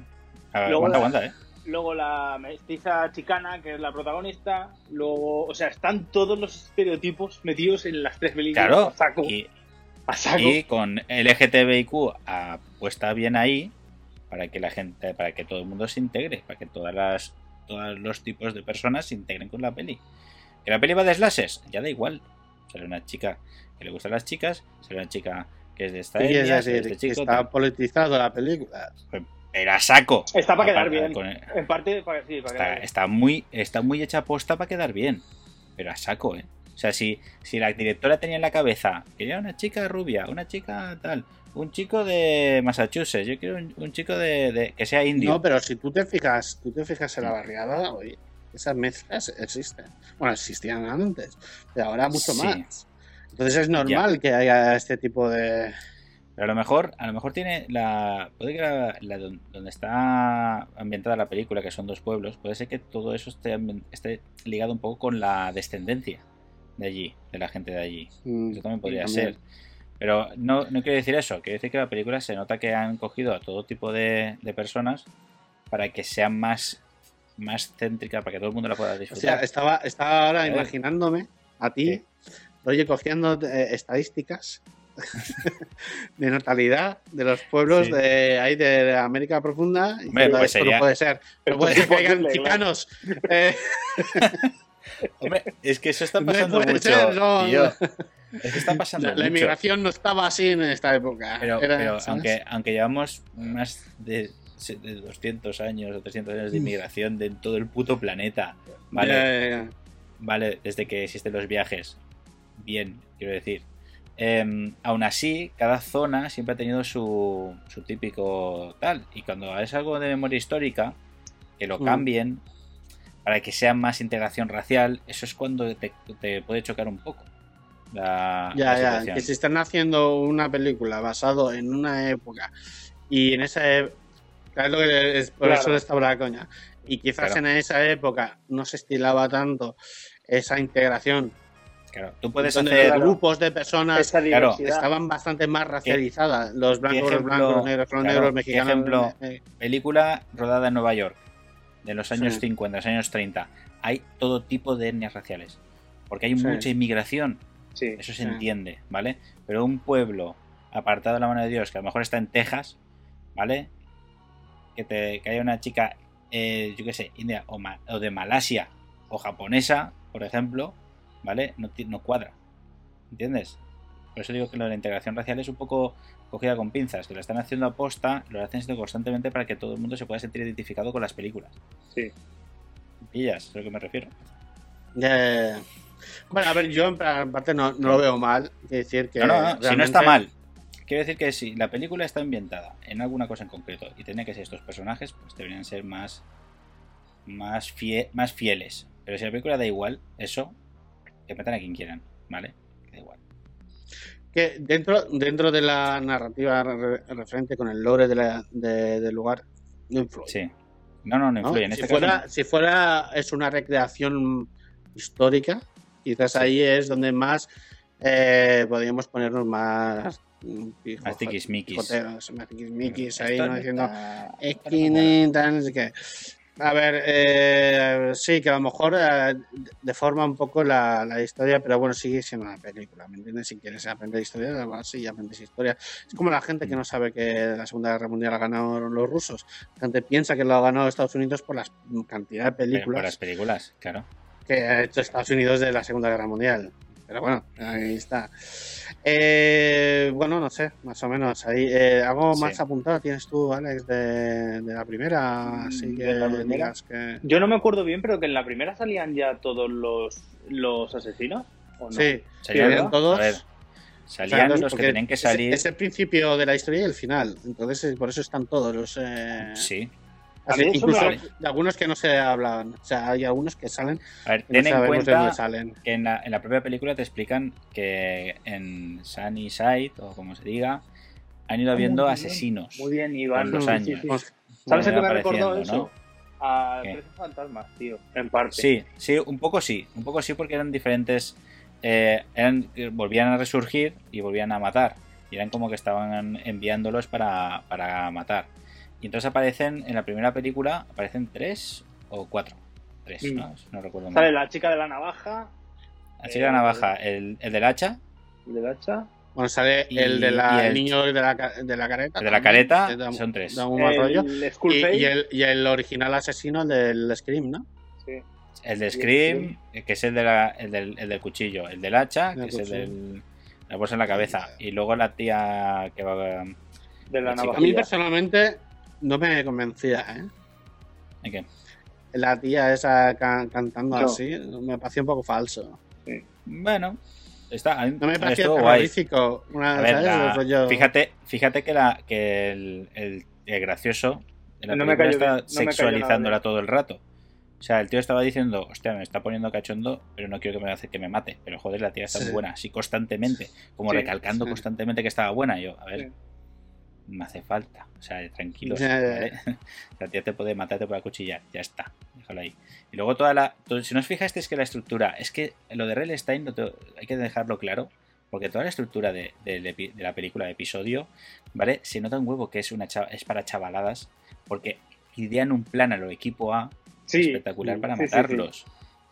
A ver, Luego aguanta, la- aguanta, ¿eh? Luego la mestiza chicana, que es la protagonista. Luego, o sea, están todos los estereotipos metidos en las tres películas. Claro. A saco. Y, a saco. y con LGTBIQ ah, puesta bien ahí para que la gente, para que todo el mundo se integre, para que todas las todos los tipos de personas se integren con la peli. Que la peli va de slashes, ya da igual. Sea, una chica que le gustan las chicas, sale una chica que es de esta ¿Qué quieres etnia, sale decir? este chico, está politizado la película. Pero a saco. Está para quedar bien. el- En parte, para, sí, para está, quedar bien. está muy, está muy hecha aposta para quedar bien. Pero a saco, ¿eh? O sea, si, si la directora tenía en la cabeza, quería una chica rubia, una chica tal, un chico de Massachusetts, yo quiero un, un chico de, de- que sea indio. No, pero si tú te fijas, tú te fijas en la barriada, oye, esas mezclas existen. Bueno, existían antes, pero ahora mucho Sí. más. Entonces es normal que haya este tipo de. Pero a lo mejor, a lo mejor tiene la. Puede que la, la don- donde está ambientada la película, que son dos pueblos, puede ser que todo eso esté, esté ligado un poco con la descendencia de allí, de la gente de allí. mm, Eso también podría también. ser. Pero no, no quiero decir eso, quiero decir que la película se nota que han cogido a todo tipo de, de personas para que sea más, más céntrica, para que todo el mundo la pueda O sea, disfrutar. estaba, estaba ahora ver. imaginándome a ti, oye, cogiendo eh, estadísticas de natalidad de los pueblos Sí. de ahí de América Profunda. Hombre, pues esto no sería- puede ser. Esto puede es ser que chicanos. eh, Hombre, es que eso está pasando mucho, ser, no. tío. Es que está pasando La, la mucho. inmigración no estaba así en esta época. Pero, Era, pero ¿sabes? aunque, aunque llevamos más de, de 200 años o 300 años de inmigración de todo el puto planeta, ¿vale? Ya, ya, ya. Vale, desde que existen los viajes. Bien, quiero decir. Em, aún así, cada zona siempre ha tenido su, su típico tal. Y cuando es algo de memoria histórica, que lo cambien para que sea más integración racial, eso es cuando te, te puede chocar un poco. La, Ya, la ya, que si están haciendo una película basado en una época y en esa época, que es, por Claro. eso le estaba la coña, y quizás Claro. en esa época no se estilaba tanto esa integración, Claro, tú puedes donde hacer. los grupos de personas claro, estaban bastante más racializadas, los blancos, los ejemplo- blancos, los negros, los claro, negros, mexicanos, ejemplo- eh, película rodada en Nueva York, de los años Sí. 50, los años 30. Hay todo tipo de etnias raciales. Porque hay Sí. mucha inmigración, Sí. eso se entiende, ¿vale? Pero un pueblo apartado de la mano de Dios, que a lo mejor está en Texas, ¿vale? Que, te, que haya una chica, eh, yo qué sé, india o, ma- o de Malasia o japonesa, por ejemplo, ¿vale? No, no cuadra, ¿entiendes? Por eso digo que lo de la integración racial es un poco cogida con pinzas, que lo están haciendo a posta, lo hacen haciendo constantemente para que todo el mundo se pueda sentir identificado con las películas. Sí. ¿Pillas? Es a lo que me refiero. Bueno, a ver, yo en parte no, no lo veo mal, quiero decir que No, no, no, si no está mal. Quiero decir que si la película está ambientada en alguna cosa en concreto y tiene que ser estos personajes, pues deberían ser más, más, fie- más fieles. Pero si la película da igual, eso, que metan a quien quieran, ¿vale? Que da igual. Que dentro, dentro de la narrativa re- referente con el lore de la- de- del lugar no influye. Sí. No, no, no ¿no? influye. En si, este caso fuera, no. si fuera es una recreación histórica, quizás ahí es donde más eh, podríamos ponernos más Más tiquismiquis. más tiquismiquis ahí, ¿no? Diciendo, no sé qué. A ver, eh, sí, que a lo mejor eh, deforma un poco la, la historia, pero bueno, sigue siendo una película, ¿me entiendes? Si quieres aprender historia, sí, aprendes historia. Es como la gente que no sabe que la Segunda Guerra Mundial la ganaron los rusos. La gente piensa que lo ha ganado Estados Unidos por la cantidad de Pero películas por las películas, claro. que ha hecho Estados Unidos de la Segunda Guerra Mundial. Pero bueno, ahí está. Eh, bueno, no sé, más o menos. Ahí, eh, ¿Algo Sí. más apuntado tienes tú, Alex, de, de la primera? Así Mm, que la primera. que... Yo no me acuerdo bien, pero que en la primera salían ya todos los, los asesinos. ¿o no? Sí, Salían todos. A ver, salían los que tenían que salir. Es, el principio de la historia y el final. Entonces, por eso están todos los. eh, Sí. A así, incluso me- de algunos que no se hablaban. O sea, hay algunos que salen A ver, no ten en cuenta salen. que en la, en la propia película te explican que en Sunnyside, o como se diga, han ido Ah, habiendo muy bien. asesinos. Muy bien, Iván. Los Sí, sí, años. sí. Pues, ¿Sabes a qué me ha recordado eso? A ¿Qué? 13 fantasmas, tío. En parte. Sí, sí, un poco sí. Un poco sí porque eran diferentes. eh, eran, volvían a resurgir y volvían a matar. Y eran como que estaban enviándolos para, para matar. Y entonces aparecen, en la primera película, aparecen tres o cuatro. Tres, Mm. ¿no? No recuerdo mal. Sale la chica de la navaja, La chica de la navaja, el, el del hacha, del hacha. Bueno, sale Y- el de la el- el niño de la, de la careta. el de la también, careta, que da- son tres. da un mal rollo. El Y, el, y el original asesino, el del Scream, ¿no? Sí. El de el Scream, que es el, de la- el, del, el del cuchillo. El del hacha, que es el del la bolsa en la cabeza. Y luego la tía que va. De la La. A mí personalmente no me convencía, ¿eh? ¿en qué? La tía esa ca- cantando No. así me pareció un poco falso. Bueno, está. No me guay. terrorífico. Una, A ver, ¿sabes? la- rollo- fíjate, fíjate que, la, que el, el- el gracioso de la No me cayó está no sexualizándola todo el rato. O sea, el tío estaba diciendo, hostia, me está poniendo cachondo, pero no quiero que me hace que me mate. Pero joder, la tía está Sí. muy buena, así constantemente, como Sí, recalcando sí. constantemente que estaba buena. Yo, a ver, Me hace falta. O sea, tranquilos. La tía te puede matar, te puede acuchillar, ya está, déjalo ahí. Y luego toda la. todo- si no os es que la estructura, es que lo de Rel Stein lo te- hay que dejarlo claro, porque toda la estructura de, la película de episodio, ¿vale? Se nota un huevo que es, una es para chavaladas, porque idean un plan a lo equipo A Sí, espectacular para sí, sí, sí. matarlos,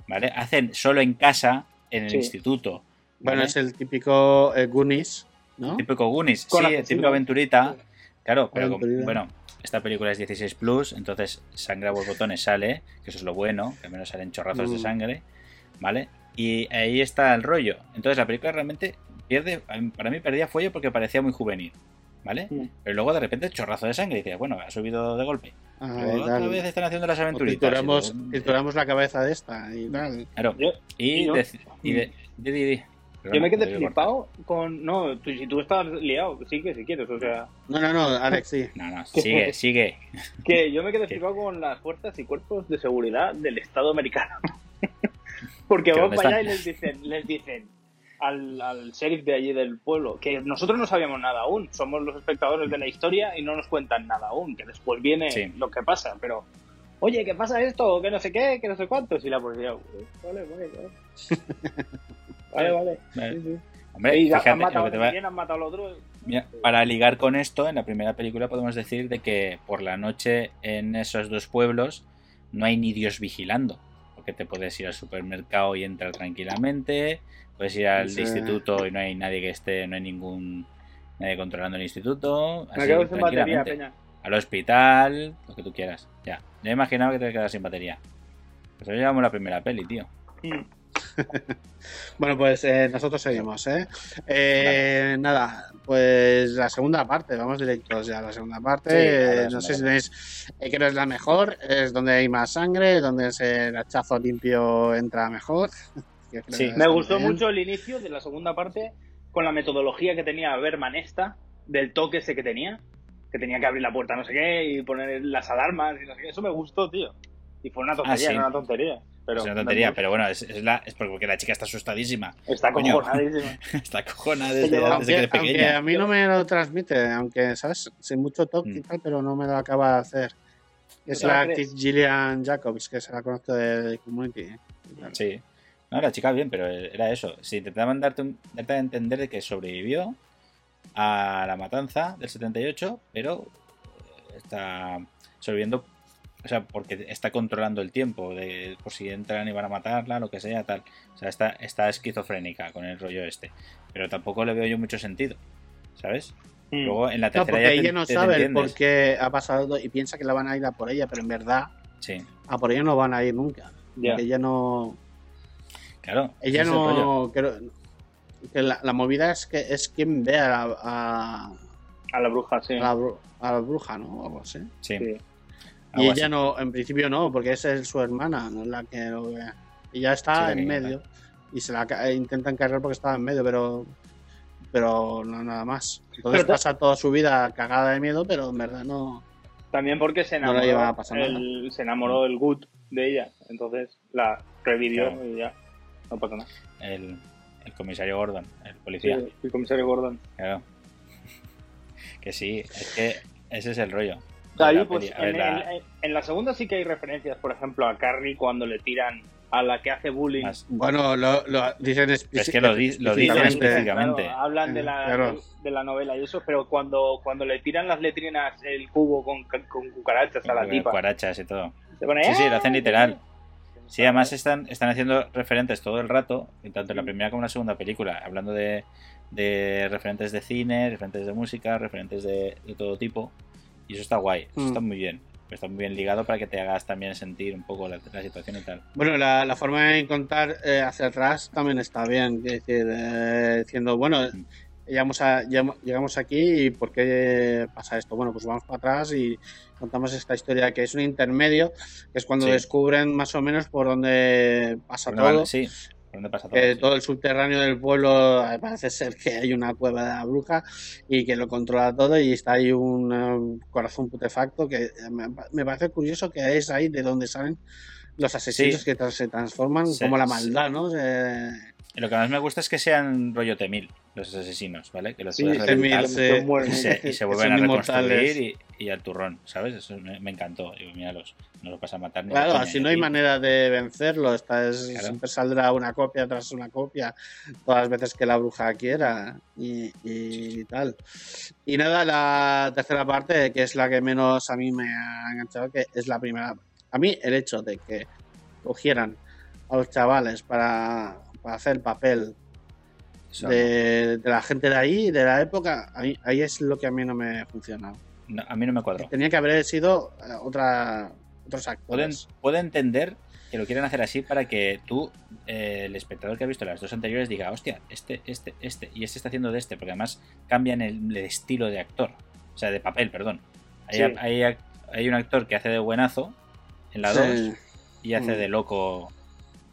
¿vale? Hacen solo en casa, en el instituto. Bueno, es el típico eh, Goonies, ¿no? Típico Goonies, Con sí, asesinos. típico aventurita. Claro, pero bueno, esta película es 16 plus, entonces sangre a botones sale, que eso es lo bueno, que al menos salen chorrazos de Mm. sangre, ¿vale? Y ahí está el rollo. Entonces la película realmente pierde, para mí perdía fuelle porque parecía muy juvenil, ¿vale? Mm. Pero luego de repente chorrazo de sangre y dices, bueno, ha subido de golpe. Ah, otra vez están haciendo las aventuritas. trituramos, la cabeza de esta y tal. Claro. Y, de- y de- di, Yo me quedé flipado con. No, tú- si tú estás liado, sí que si quieres, o sea. No, no, no, Alex, sí. No, no, sigue, sigue. Que yo me quedé flipado con las fuerzas y cuerpos de seguridad del Estado americano. Porque ¿Que van para allá y les dicen, les dicen al, al sheriff de allí del pueblo que nosotros no sabíamos nada aún, somos los espectadores de la historia y no nos cuentan nada aún, que después viene Sí. lo que pasa, pero oye, ¿qué pasa esto? Que no sé qué, que no sé cuántos. Y la policía, vale, vale, vale. Vale, vale. Vale. Sí, sí. Hombre, Y fíjate han lo que te va- han matado al otro. Mira, para ligar con esto, en la primera película podemos decir de que por la noche en esos dos pueblos no hay ni Dios vigilando. Porque te puedes ir al supermercado y entrar tranquilamente, puedes ir al Sí. instituto y no hay nadie que esté, no hay ningún nadie controlando el instituto. Me así, sin batería, tranquilamente. peña. Al hospital, lo que tú quieras. Ya, ya imaginaba que te quedas sin batería. Pues hoy llevamos la primera peli, tío. Mm. Bueno, pues eh, nosotros seguimos, ¿eh? Eh, Nada, pues la segunda parte, vamos directos ya a la segunda parte. Sí, la Eh, no sé si tenéis eh, que no es la mejor, es donde hay más sangre, donde ese el hachazo limpio entra mejor. Sí. Me gustó bien. mucho el inicio de la segunda parte con la metodología que tenía Berman esta, del toque ese que tenía, que tenía que abrir la puerta no sé qué y poner las alarmas y no sé qué. Eso me gustó, tío. Y fue una tontería, Ah, sí. no una tontería. Pero es una tontería, pero bueno, es, es la, es porque la chica está asustadísima. Está cojonadísima. Está cojona desde, que es aunque pequeña. a mí no me lo transmite, aunque, ¿sabes? Sé mucho toque y Mm. tal, pero no me lo acaba de hacer. Es ¿No te la actriz Gillian Jacobs, que se la conozco de Community. ¿eh? Sí. No, la chica bien, pero era eso. Si intentaban darte, un, darte a entender de que sobrevivió a la matanza del 78, pero está sobreviviendo, o sea, porque está controlando el tiempo, de por si entran y van a matarla, lo que sea, tal. O sea, está, está esquizofrénica con el rollo este. Pero tampoco le veo yo mucho sentido, ¿sabes? Mm. Luego en la No, tercera porque ya te- ella no te sabe el por qué ha pasado y piensa que la van a ir a por ella, pero en verdad Sí, a por ella no van a ir nunca. Porque ella no. claro. Ella no. creo- que la, la movida es que es quien ve a la, a, A la bruja, sí. a la, bru- a la bruja, ¿no? O algo así. Sí, Sí. Y así. ella no, en principio no, porque esa es su hermana, no es la que lo ve. Ella está Sí, en medio y se la ca- e intentan cargar porque estaba en medio, pero pero no nada más. Entonces Pero pasa toda su vida cagada de miedo, pero en verdad no. También porque se No enamoró, pasar el, se enamoró el Good de ella. Entonces la revivió Claro. y ya. No pasa nada. El, el comisario Gordon, el policía. Sí, el comisario Gordon. Claro. Que sí, es que ese es el rollo. Ahí, pues, en, la- en- en la segunda sí que hay referencias, por ejemplo, a Carrie cuando le tiran a la que hace bullying. más- Bueno, lo, lo dicen Pero es que lo, di- lo dicen explícitamente. específicamente. Claro, hablan de la, Claro. de, la novela y eso, pero cuando, cuando le tiran las letrinas el cubo con, con cucarachas a la Con tipa, cucarachas y todo. se pone, Sí, sí, lo hacen literal. Sí, además están, están haciendo referentes todo el rato, tanto en la primera como en la segunda película, hablando de, de referentes de cine, referentes de música, referentes de, de todo tipo. Y eso está guay, eso Mm. está muy bien. Está muy bien ligado para que te hagas también sentir un poco la, la situación y tal. Bueno, la, la forma de contar eh, hacia atrás también está bien. Es decir, eh, diciendo, bueno, llegamos, a, llegamos- aquí y ¿por qué pasa esto? Bueno, pues vamos para atrás y contamos esta historia que es un intermedio, que es cuando Sí. descubren más o menos por dónde pasa todo. Sí, dónde pasa todo. que sí. todo el subterráneo del pueblo eh, parece ser que hay una cueva de la bruja y que lo controla todo y está ahí un eh, corazón putefacto que eh, me, me parece curioso que es ahí de donde salen los asesinos Sí. que se transforman Sí, como la sí. maldad, ¿no? Eh, Y Lo que más me gusta es que sean rollo T-1000, los asesinos, ¿vale? Que los Sí, puedes sí, reventar T-1000, sí. se y se, y se vuelven a reconstruir y, y al turrón, ¿sabes? Eso me, me encantó. Digo, míralos, no los vas a matar ni Claro, así no hay manera de vencerlo. Esta es- Claro. Siempre saldrá una copia tras una copia todas las veces que la bruja quiera y, y tal. Y nada, la tercera parte, que es la que menos a mí me ha enganchado, que es la primera. A mí el hecho de que cogieran a los chavales para, para hacer el papel de, de la gente de ahí, de la época, ahí, ahí es lo que a mí no me funciona. no, a mí no me cuadró. Tenía que haber sido eh, otra, otros Pueden, actores. puedo entender que lo quieran hacer así para que tú, eh, el espectador que ha visto las dos anteriores, diga, hostia, este, este, este, y este está haciendo de este, porque además cambian el, el estilo de actor, o sea, de papel, perdón. Hay, Sí. hay, hay un actor que hace de buenazo en la Sí. 2 y hace Mm. de loco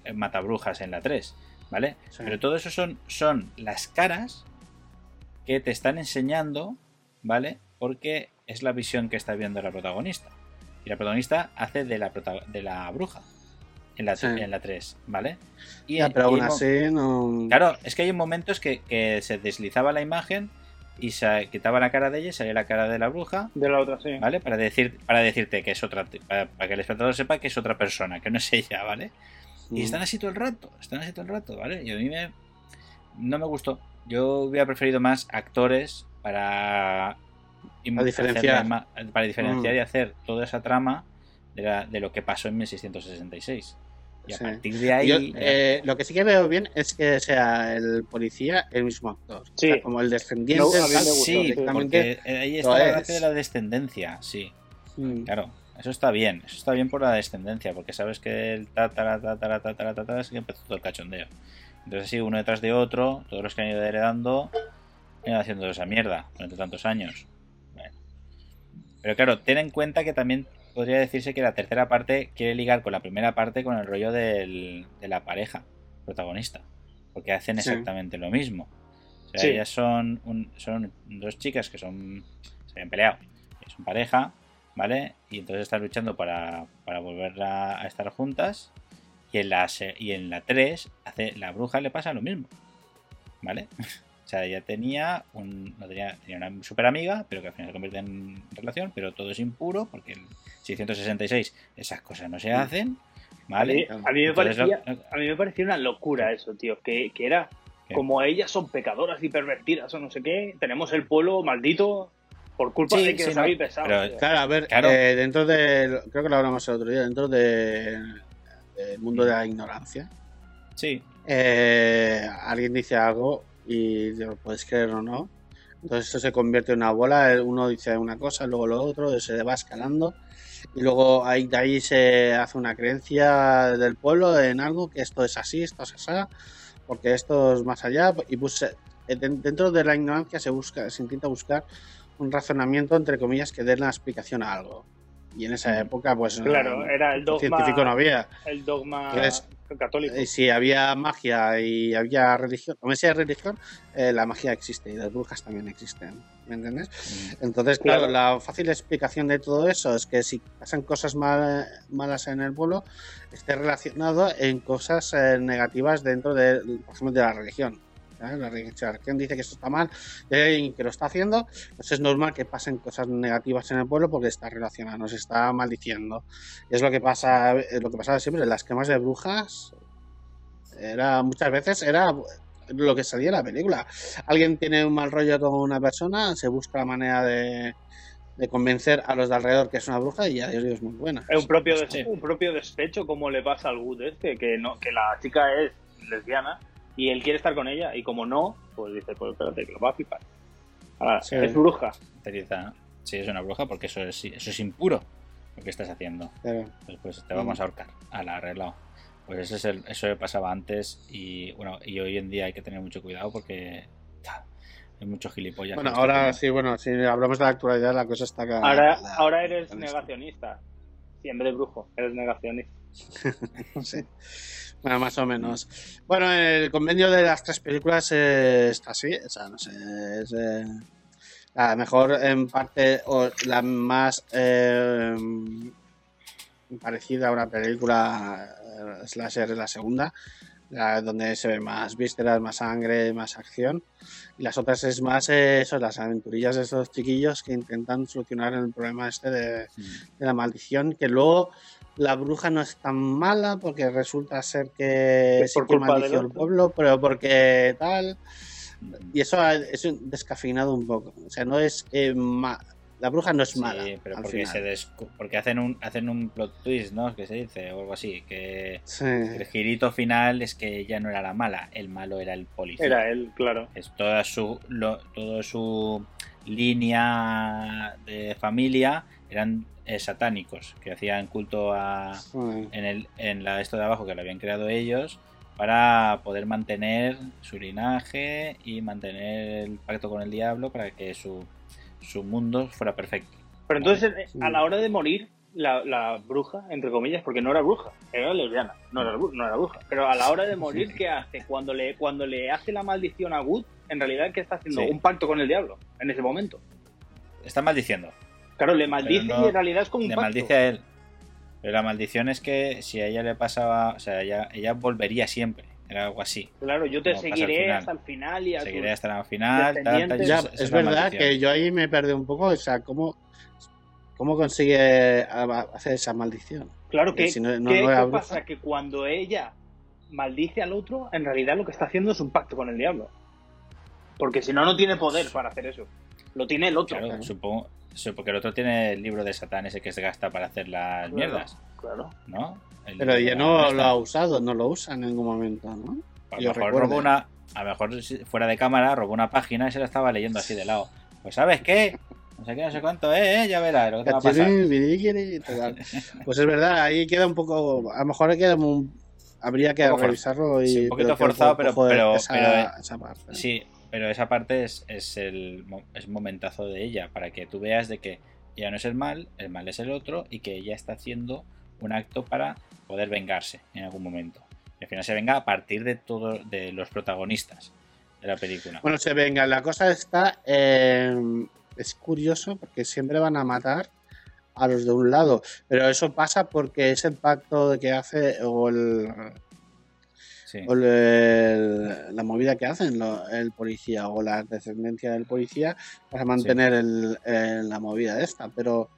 en Matabrujas en la 3, ¿vale? Sí. Pero todo eso son, son las caras que te están enseñando, ¿vale? Porque es la visión que está viendo la protagonista. Y la protagonista hace de la, prota- de la bruja en la, Sí. en la 3, ¿vale? Y, Ya, pero y aún así no. Claro, es que hay momentos que, que se deslizaba la imagen y se quitaba la cara de ella y salía la cara de la bruja, De la otra, sí. ¿vale? Para decir, para decirte que es otra, para, para que el espectador sepa que es otra persona, que no es ella, ¿vale? Y Mm. están así todo el rato, están así todo el rato, ¿vale? Y a mí me, no me gustó. Yo hubiera preferido más actores para, Para diferenciar. hacer para diferenciar Mm. y hacer toda esa trama de, la- de lo que pasó en 1666. Y a Sí. partir de ahí... Yo, eh, lo que sí que veo bien es que sea el policía el mismo actor. Sí. O sea, como el descendiente. No, a mí tal, me gustó, sí, porque eh, ahí está la es. gracia de la descendencia, sí. Mm. Claro, eso está bien, eso está bien por la descendencia, porque sabes que el tatara, tatara, tatara, tatara es que empezó todo el cachondeo. Entonces sí, uno detrás de otro, todos los que han ido heredando, han ido haciendo esa mierda durante tantos años. Bueno. Pero claro, ten en cuenta que también podría decirse que la tercera parte quiere ligar con la primera parte con el rollo del- de la pareja protagonista, porque hacen Sí. exactamente lo mismo. O sea, Sí. ellas son, un- son dos chicas que son se habían peleado, son pareja, ¿vale? Y entonces están luchando para, para volver a, a estar juntas. Y en la y en la 3 hace, la bruja le pasa lo mismo. ¿Vale? O sea, ella tenía, un, no tenía, tenía una super amiga, pero que al final se convierte en relación, pero todo es impuro, porque 666 esas cosas no se hacen, A mí, ¿vale? a mí me Entonces, parecía, lo- a mí me parecía una locura eso, tío. Que, que era ¿Qué? como ellas son pecadoras y pervertidas o no sé qué. Tenemos el pueblo maldito por culpa Sí, de que sí, no, habéis besado. pero-. Claro, a ver, Claro. eh, dentro de. Creo que lo hablamos el otro día, dentro de- del mundo de la ignorancia. Sí, eh, alguien dice algo y lo puedes creer o no. Entonces eso se convierte en una bola, el- uno dice una cosa, luego lo otro, se va escalando y luego ahí, de ahí se hace una creencia del pueblo en algo, que esto es así, esto es así, porque esto es más allá y pues eh, den- dentro de la ignorancia se busca, se intenta buscar un razonamiento entre comillas que dé la explicación a algo. Y en esa época pues Claro, no- era el dogma- científico no había. El dogma Entonces, católico. Eh, si había magia y había religión, o si hay religión, eh, la magia existe y las brujas también existen. ¿Me entiendes? mm, Entonces, claro, Claro. la fácil explicación de todo eso es que si pasan cosas mal- malas en el pueblo, esté relacionado en cosas eh, negativas dentro de, por ejemplo, de la religión. Religión dice que esto está mal y hay alguien que lo está haciendo, pues es normal que pasen cosas negativas en el pueblo porque está relacionado, nos está maldiciendo. Y es lo que pasa, lo que pasaba siempre en las quemas de brujas. Era muchas veces era lo que salía en la película. Alguien tiene un mal rollo con una persona, se busca la manera de, de convencer a los de alrededor que es una bruja y ya Dios es muy buena. Es un propio, des- Sí. un propio despecho como le pasa al Wood este, que no, que la chica es lesbiana y él quiere estar con ella y como no, pues dice, pues espérate, que lo va a flipar. Ahora, Sí. Es bruja. utiliza- sí, es una bruja porque eso es, eso es impuro. lo que estás haciendo. Pero, Pues, pues te vamos a ahorcar. Al arreglado. Pues ese es el, eso pasaba antes y bueno, y hoy en día hay que tener mucho cuidado porque hay muchos gilipollas. bueno, en este ahora sí, bueno, si hablamos de la actualidad, la cosa está acá. Ahora, la- ahora eres negacionista. Sí, en vez de brujo, eres negacionista. Sí. Bueno, más o menos. Bueno, el convenio de las tres películas eh, está así, o sea, no sé, es eh, la mejor en parte o la más eh, parecida a una película eh, slasher es la segunda, la donde se ve más vísceras, más sangre, más acción. Y las otras es más eh, eso, las aventurillas de esos chiquillos que intentan solucionar el problema este de, Mm. de la maldición, que luego la bruja no es tan mala porque resulta ser que Es sí por que culpa del el pueblo, pero porque tal. Y eso ha- es un descafeinado un poco. O sea, no es ma- la bruja no es Sí, mala. pero al porque, final. se descu- porque hacen un hacen un plot twist, ¿no? Que se dice, o algo así. Que Sí. el girito final es que ella no era la mala, el malo era el policía. Era él, claro. Es toda su, lo, todo su línea de familia eran eh, satánicos, que hacían culto a, Sí. en, el, en la esto de abajo que lo habían creado ellos para poder mantener su linaje y mantener el pacto con el diablo para que su, su mundo fuera perfecto. Pero entonces, eh, Sí. a la hora de morir, la, la bruja, entre comillas, porque no era bruja, era lesbiana, no era, bru- no era bruja. Pero a la hora de morir, ¿qué hace? Cuando le, cuando le hace la maldición a Wood, en realidad, ¿qué está haciendo? Sí. Un pacto con el diablo, en ese momento. Está maldiciendo, Claro, le maldice no- y en realidad es como un le pacto. maldice a él. Pero la maldición es que si a ella le pasaba, o sea, ella, ella volvería siempre, era algo así. Claro, yo te seguiré hasta el final y a Seguiré hasta el final, tal, tal, Ya, es verdad maldición. que yo ahí me perdí un poco. O sea, ¿cómo, cómo consigue hacer esa maldición? Claro que, Si no- no- ¿qué, qué pasa? Que cuando ella maldice al otro, en realidad lo que está haciendo es un pacto con el diablo. Porque si no, no tiene poder para hacer eso. Lo tiene el otro. Claro, supongo, sí, porque el otro tiene el libro de Satán ese que se gasta para hacer las Claro. mierdas, Claro. ¿no? El Pero de no lo ha usado, no lo usa en ningún momento, ¿no? A lo mejor recuerde. robó una, a lo mejor fuera de cámara robó una página y se la estaba leyendo así de lado. Pues sabes qué, no sé qué, no sé cuánto, eh, eh, ya verás lo que te va a pasar. Pues es verdad, ahí queda un poco. A lo mejor queda un- habría que revisarlo y. sí, un poquito forzado, pero- pero- esa, pero- esa parte. Sí, pero esa parte es, es el es momentazo de ella, para que tú veas de que ella no es el mal, el mal es el otro, y que ella está haciendo un acto para poder vengarse en algún momento. Y al final se venga a partir de todos de los protagonistas de la película. Bueno, se venga, la cosa está. eh, es curioso porque siempre van a matar a los de un lado, pero eso pasa porque es el pacto que hace o el, Sí. o el- la movida que hacen lo- el policía o la descendencia del policía para mantener el- el- la movida esta, pero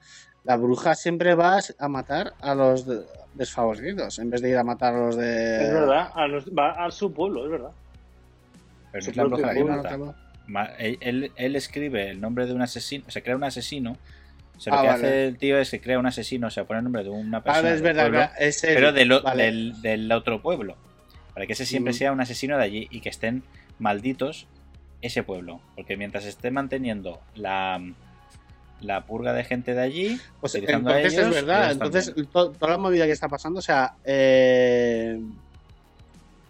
la bruja siempre va a matar a los de- desfavorecidos en vez de ir a matar a los de Es verdad, a, los- va a su pueblo, es verdad. Pero no su es la bruja que mata. Ma- Él, él- él escribe el nombre de un asesino, se crea un asesino. O sea, lo Ah, que vale. hace el tío es que crea un asesino, o sea, pone el nombre de una persona. Es del verdad, pueblo, verdad, es el- pero de lo- vale. del, del otro pueblo. Para que ese siempre Mm. sea un asesino de allí y que estén malditos ese pueblo. Porque mientras esté manteniendo la, la purga de gente de allí, Pues entonces ellos, es verdad, entonces to- toda la movida que está pasando, o sea, eh,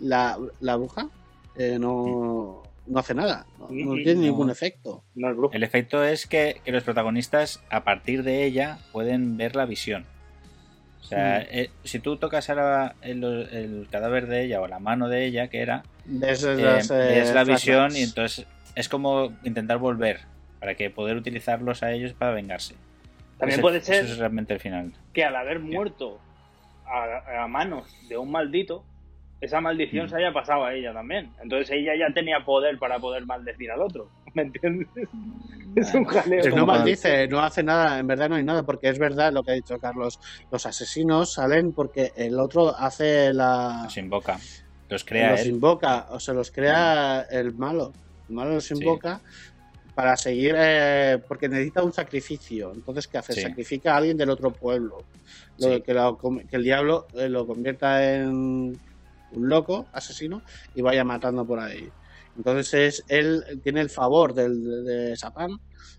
la, la bruja eh, no, no hace nada, no, no tiene no. ningún efecto. No es bruja. El efecto es que, que los protagonistas, a partir de ella, pueden ver la visión. O sea, Mm. eh, si tú tocas ahora el, el cadáver de ella o la mano de ella, que era, eh, las, eh, ves la visión flashbacks. y entonces es como intentar volver para que poder utilizarlos a ellos para vengarse. También Ese- puede ser Eso es realmente el final. que al haber muerto a, a manos de un maldito, esa maldición Mm. se haya pasado a ella también. Entonces ella ya tenía poder para poder maldecir al otro. ¿Me entiendes? Es un jaleo. No maldice, no hace nada, en verdad no hay nada, porque es verdad lo que ha dicho Carlos, los asesinos salen porque el otro hace la... Los invoca. Los crea los él. invoca, o se los crea el malo. El malo los Sí. invoca para seguir, eh, porque necesita un sacrificio. Entonces, ¿qué hace? Sí. Sacrifica a alguien del otro pueblo. Lo- Sí. que, lo com- que el diablo eh, lo convierta en un loco, asesino, y vaya matando por ahí. Entonces, es, él tiene el favor del, de, Satán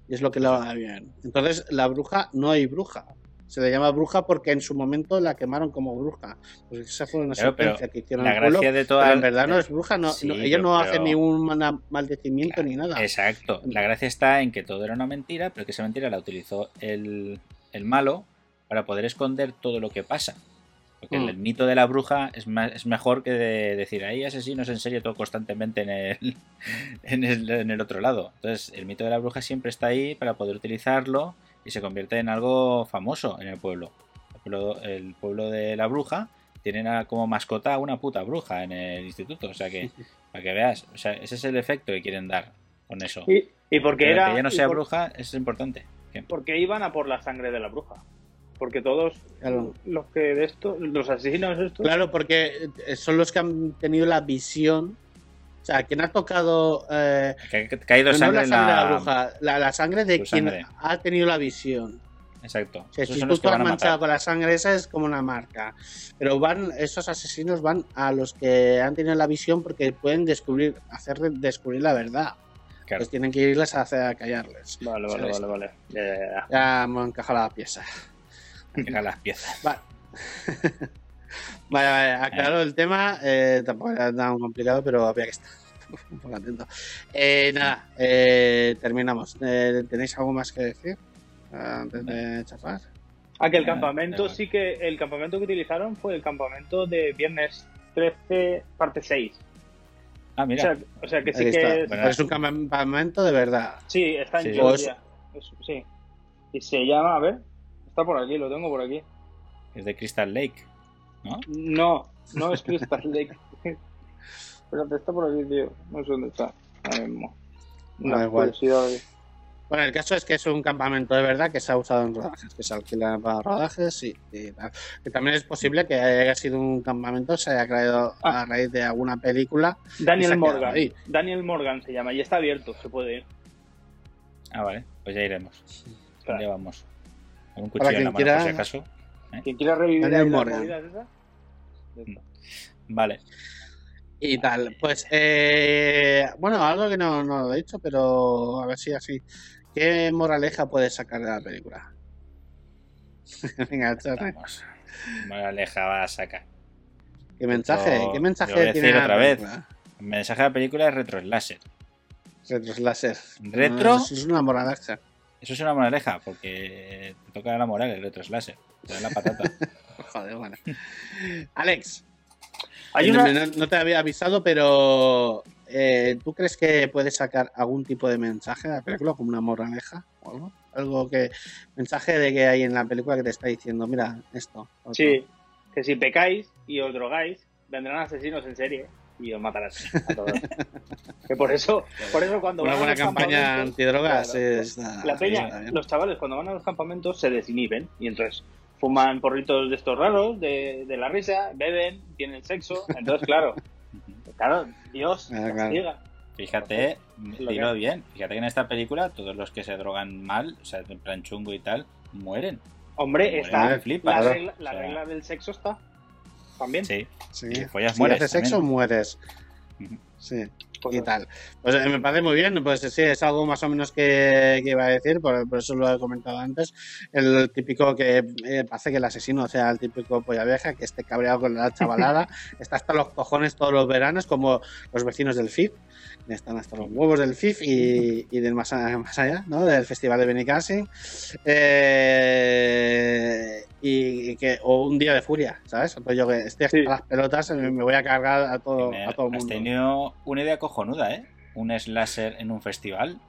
y es lo que le va bien. Entonces, la bruja, no hay bruja. Se le llama bruja porque en su momento la quemaron como bruja. Pues esa fue una Claro, sentencia que hicieron La pueblo, gracia de toda. pero en verdad no es bruja, no, Sí, no- ella no hace ni un maldecimiento ni nada. Exacto. La gracia está en que todo era una mentira, pero que esa mentira la utilizó el, el malo para poder esconder todo lo que pasa. Porque Mm. el mito de la bruja es, más, es mejor que de decir, hay asesinos en serio todo constantemente en el, en, el, en el otro lado. Entonces, el mito de la bruja siempre está ahí para poder utilizarlo y se convierte en algo famoso en el pueblo. El pueblo, el pueblo de la bruja tienen a- como mascota a una puta bruja en el instituto. O sea que, para que veas, o sea, ese es el efecto que quieren dar con eso. Y, y porque Pero era. que ella no sea por- bruja es importante. Que- Porque iban a por la sangre de la bruja. Porque todos Claro. los que de esto, los asesinos estos. Claro, porque eh, son los que han tenido la visión. O sea, quien ha tocado. eh, que ha caído no sangre la en sangre de la... la bruja, la, la sangre de quien sangre. ha tenido la visión. Exacto. O sea, si tú manchado con la sangre, esa es como una marca. Pero van, esos asesinos van a los que han tenido la visión porque pueden descubrir, hacer descubrir la verdad. Claro. Pues tienen que irles a, hacer, a callarles. Vale, vale, ¿Sabes? vale, vale. Ya, ya, ya. Ya hemos encajado la pieza. Era las piezas. Vale. vale, vale, aclaro el tema. eh, tampoco era tan complicado, pero había que estar un poco atento. Eh, nada, eh, terminamos. Eh, ¿Tenéis algo más que decir? Antes de chafar. Ah, que el Ah, campamento sí que. El campamento que utilizaron fue el campamento de viernes 13, parte 6. Ah, O mira. sea, o sea que sí que es. Bueno, es un campamento de verdad. Sí, está en Sí. Georgia. Es- sí. Y se llama, a ver. Está por aquí, lo tengo por aquí. Es de Crystal Lake. ¿No? No, no es Crystal Lake. Espérate, está por aquí, tío. No sé dónde está. Ahora mismo. Da Una igual. curiosidad. Bueno, el caso es que es un campamento de verdad que se ha usado en rodajes, que se alquila para rodajes y, y tal. Que también es posible que haya sido un campamento, se haya creado Ah. a raíz de alguna película. Daniel Morgan. ahí. Daniel Morgan se llama y está abierto, se puede ir. Ah, vale. Pues ya iremos. Claro. ¿Dónde vamos? Con un Para cuchillo en la quien mano, por quiera- si acaso. Quien quiera revivir esas, ya está. Vale. Y tal. Pues, eh, bueno, algo que no, no lo he dicho, pero a ver si así. ¿Qué moraleja puedes sacar de la película? Venga, Charlie. Vamos. Moraleja va a sacar. ¿Qué mensaje? Yo- ¿Qué mensaje voy a tiene decir la otra vez. película? El mensaje de la película es retro láser. Retro láser. Retro. No, es una moraleja. Eso es una moraleja, porque te toca la moral el retro láser. Te da la patata. Joder, bueno. Alex, Hay eh, una, no, no te había avisado, pero eh, ¿tú crees que puedes sacar algún tipo de mensaje de la película, como una moraleja o algo? Algo que. Mensaje de que hay en la película que te está diciendo, mira, esto. otro. Sí, que si pecáis y os drogáis, vendrán asesinos en serie y os matarán a todos. que por eso, por eso cuando Una van a buena los campaña antidrogas claro, es. La peña, los chavales cuando van a los campamentos se desinhiben y entonces fuman porritos de estos raros, de, de la risa, beben, tienen sexo, entonces claro, claro, Dios Ah, claro. Fíjate, dilo bien. Fíjate que en esta película todos los que se drogan mal, o sea, en plan chungo y tal, mueren. Hombre, está flipa, la, regla, la O sea- regla del sexo está también. Sí. Sí. Y follas, si mueres haces sexo, también. mueres. Sí. Pues y tal. Pues eh, me parece muy bien, pues sí, es algo más o menos que, que iba a decir, por, por eso lo he comentado antes. El típico que eh, hace que el asesino sea el típico polla vieja, que esté cabreado con la chavalada, está hasta los cojones todos los veranos, como los vecinos del que están hasta los huevos del FIF y, y del más, allá, ¿no? Del Festival de Benicassim. Eh, y, y que, o un día de furia, ¿sabes? Entonces yo que estoy hasta Sí. las pelotas, me me voy a cargar a todo, Tener- a todo el has mundo. tenido una idea cojonuda, ¿eh? Un slasher en un festival.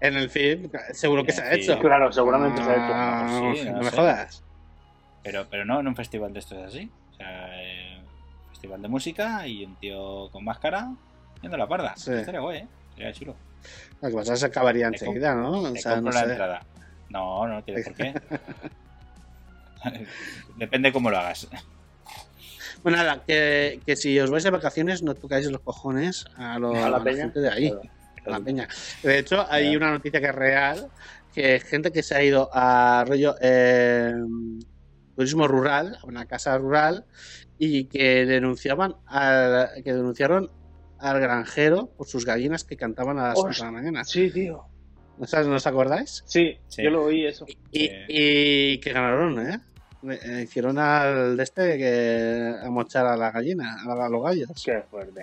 En el film, seguro que se ha hecho. Claro, seguramente se ha hecho. Ah, Sí, no, no me sé. jodas. Pero, pero no en un festival de estos así. O sea, eh, festival de música y un tío con máscara viendo la parda. Sí. Estaría guay, ¿eh? Sería chulo. Lo que pasa es que acabaría Te enseguida, ¿no? O sea, no sé. No, no tiene por qué. Depende cómo lo hagas. Bueno, nada, que, que si os vais de vacaciones no tocáis los cojones a, lo- A la a peña. gente de ahí. Claro. a la peña. De hecho, hay Claro. una noticia que es real, que gente que se ha ido a rollo eh, turismo rural, a una casa rural, y que denunciaban que denunciaron al granjero por sus gallinas que cantaban a las Hostia. 8 de la mañana. Sí, tío. ¿No os- ¿No os acordáis? Sí, Sí. yo lo oí eso. Y, y que ganaron, ¿eh? Eh, Hicieron al de este que a mochar a la gallina, a los gallos. Qué fuerte.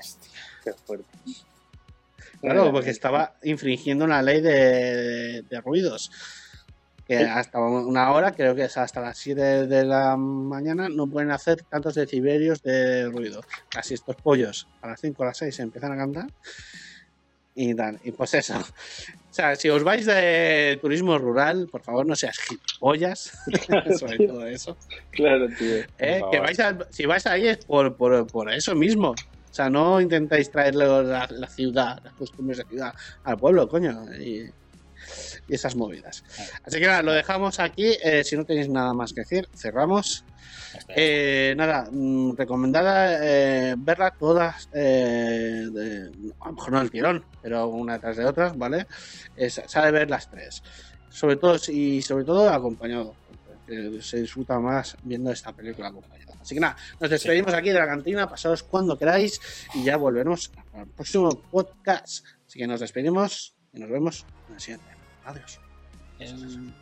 Qué fuerte. Claro, porque estaba infringiendo una ley de, de ruidos. Que hasta una hora, creo que es hasta las 7 de la mañana, no pueden hacer tantos decibelios de ruido. Casi estos pollos a las 5 o las 6 empiezan a cantar. Y tal. Y pues eso. O sea, si os vais de turismo rural, por favor no seas gilipollas. Sobre todo eso. Claro, tío. ¿eh? Que vais a- si vais ahí es por, por, por eso mismo. O sea, no intentáis traerle la, la ciudad, las costumbres de ciudad al pueblo, coño. Y, y esas movidas. Así que nada, lo dejamos aquí. Eh, si no tenéis nada más que decir, cerramos. Eh, nada, mm, recomendada eh, verla todas, eh, de- a lo mejor no el tirón, pero una tras de otras, ¿vale? Es, sabe ver las tres. Sobre todo, y sobre todo acompañado. se disfruta más viendo esta película acompañada. Así que nada, nos despedimos aquí de la cantina, pasados cuando queráis y ya volveremos al próximo podcast. Así que nos despedimos y nos vemos en el siguiente. Adiós. El-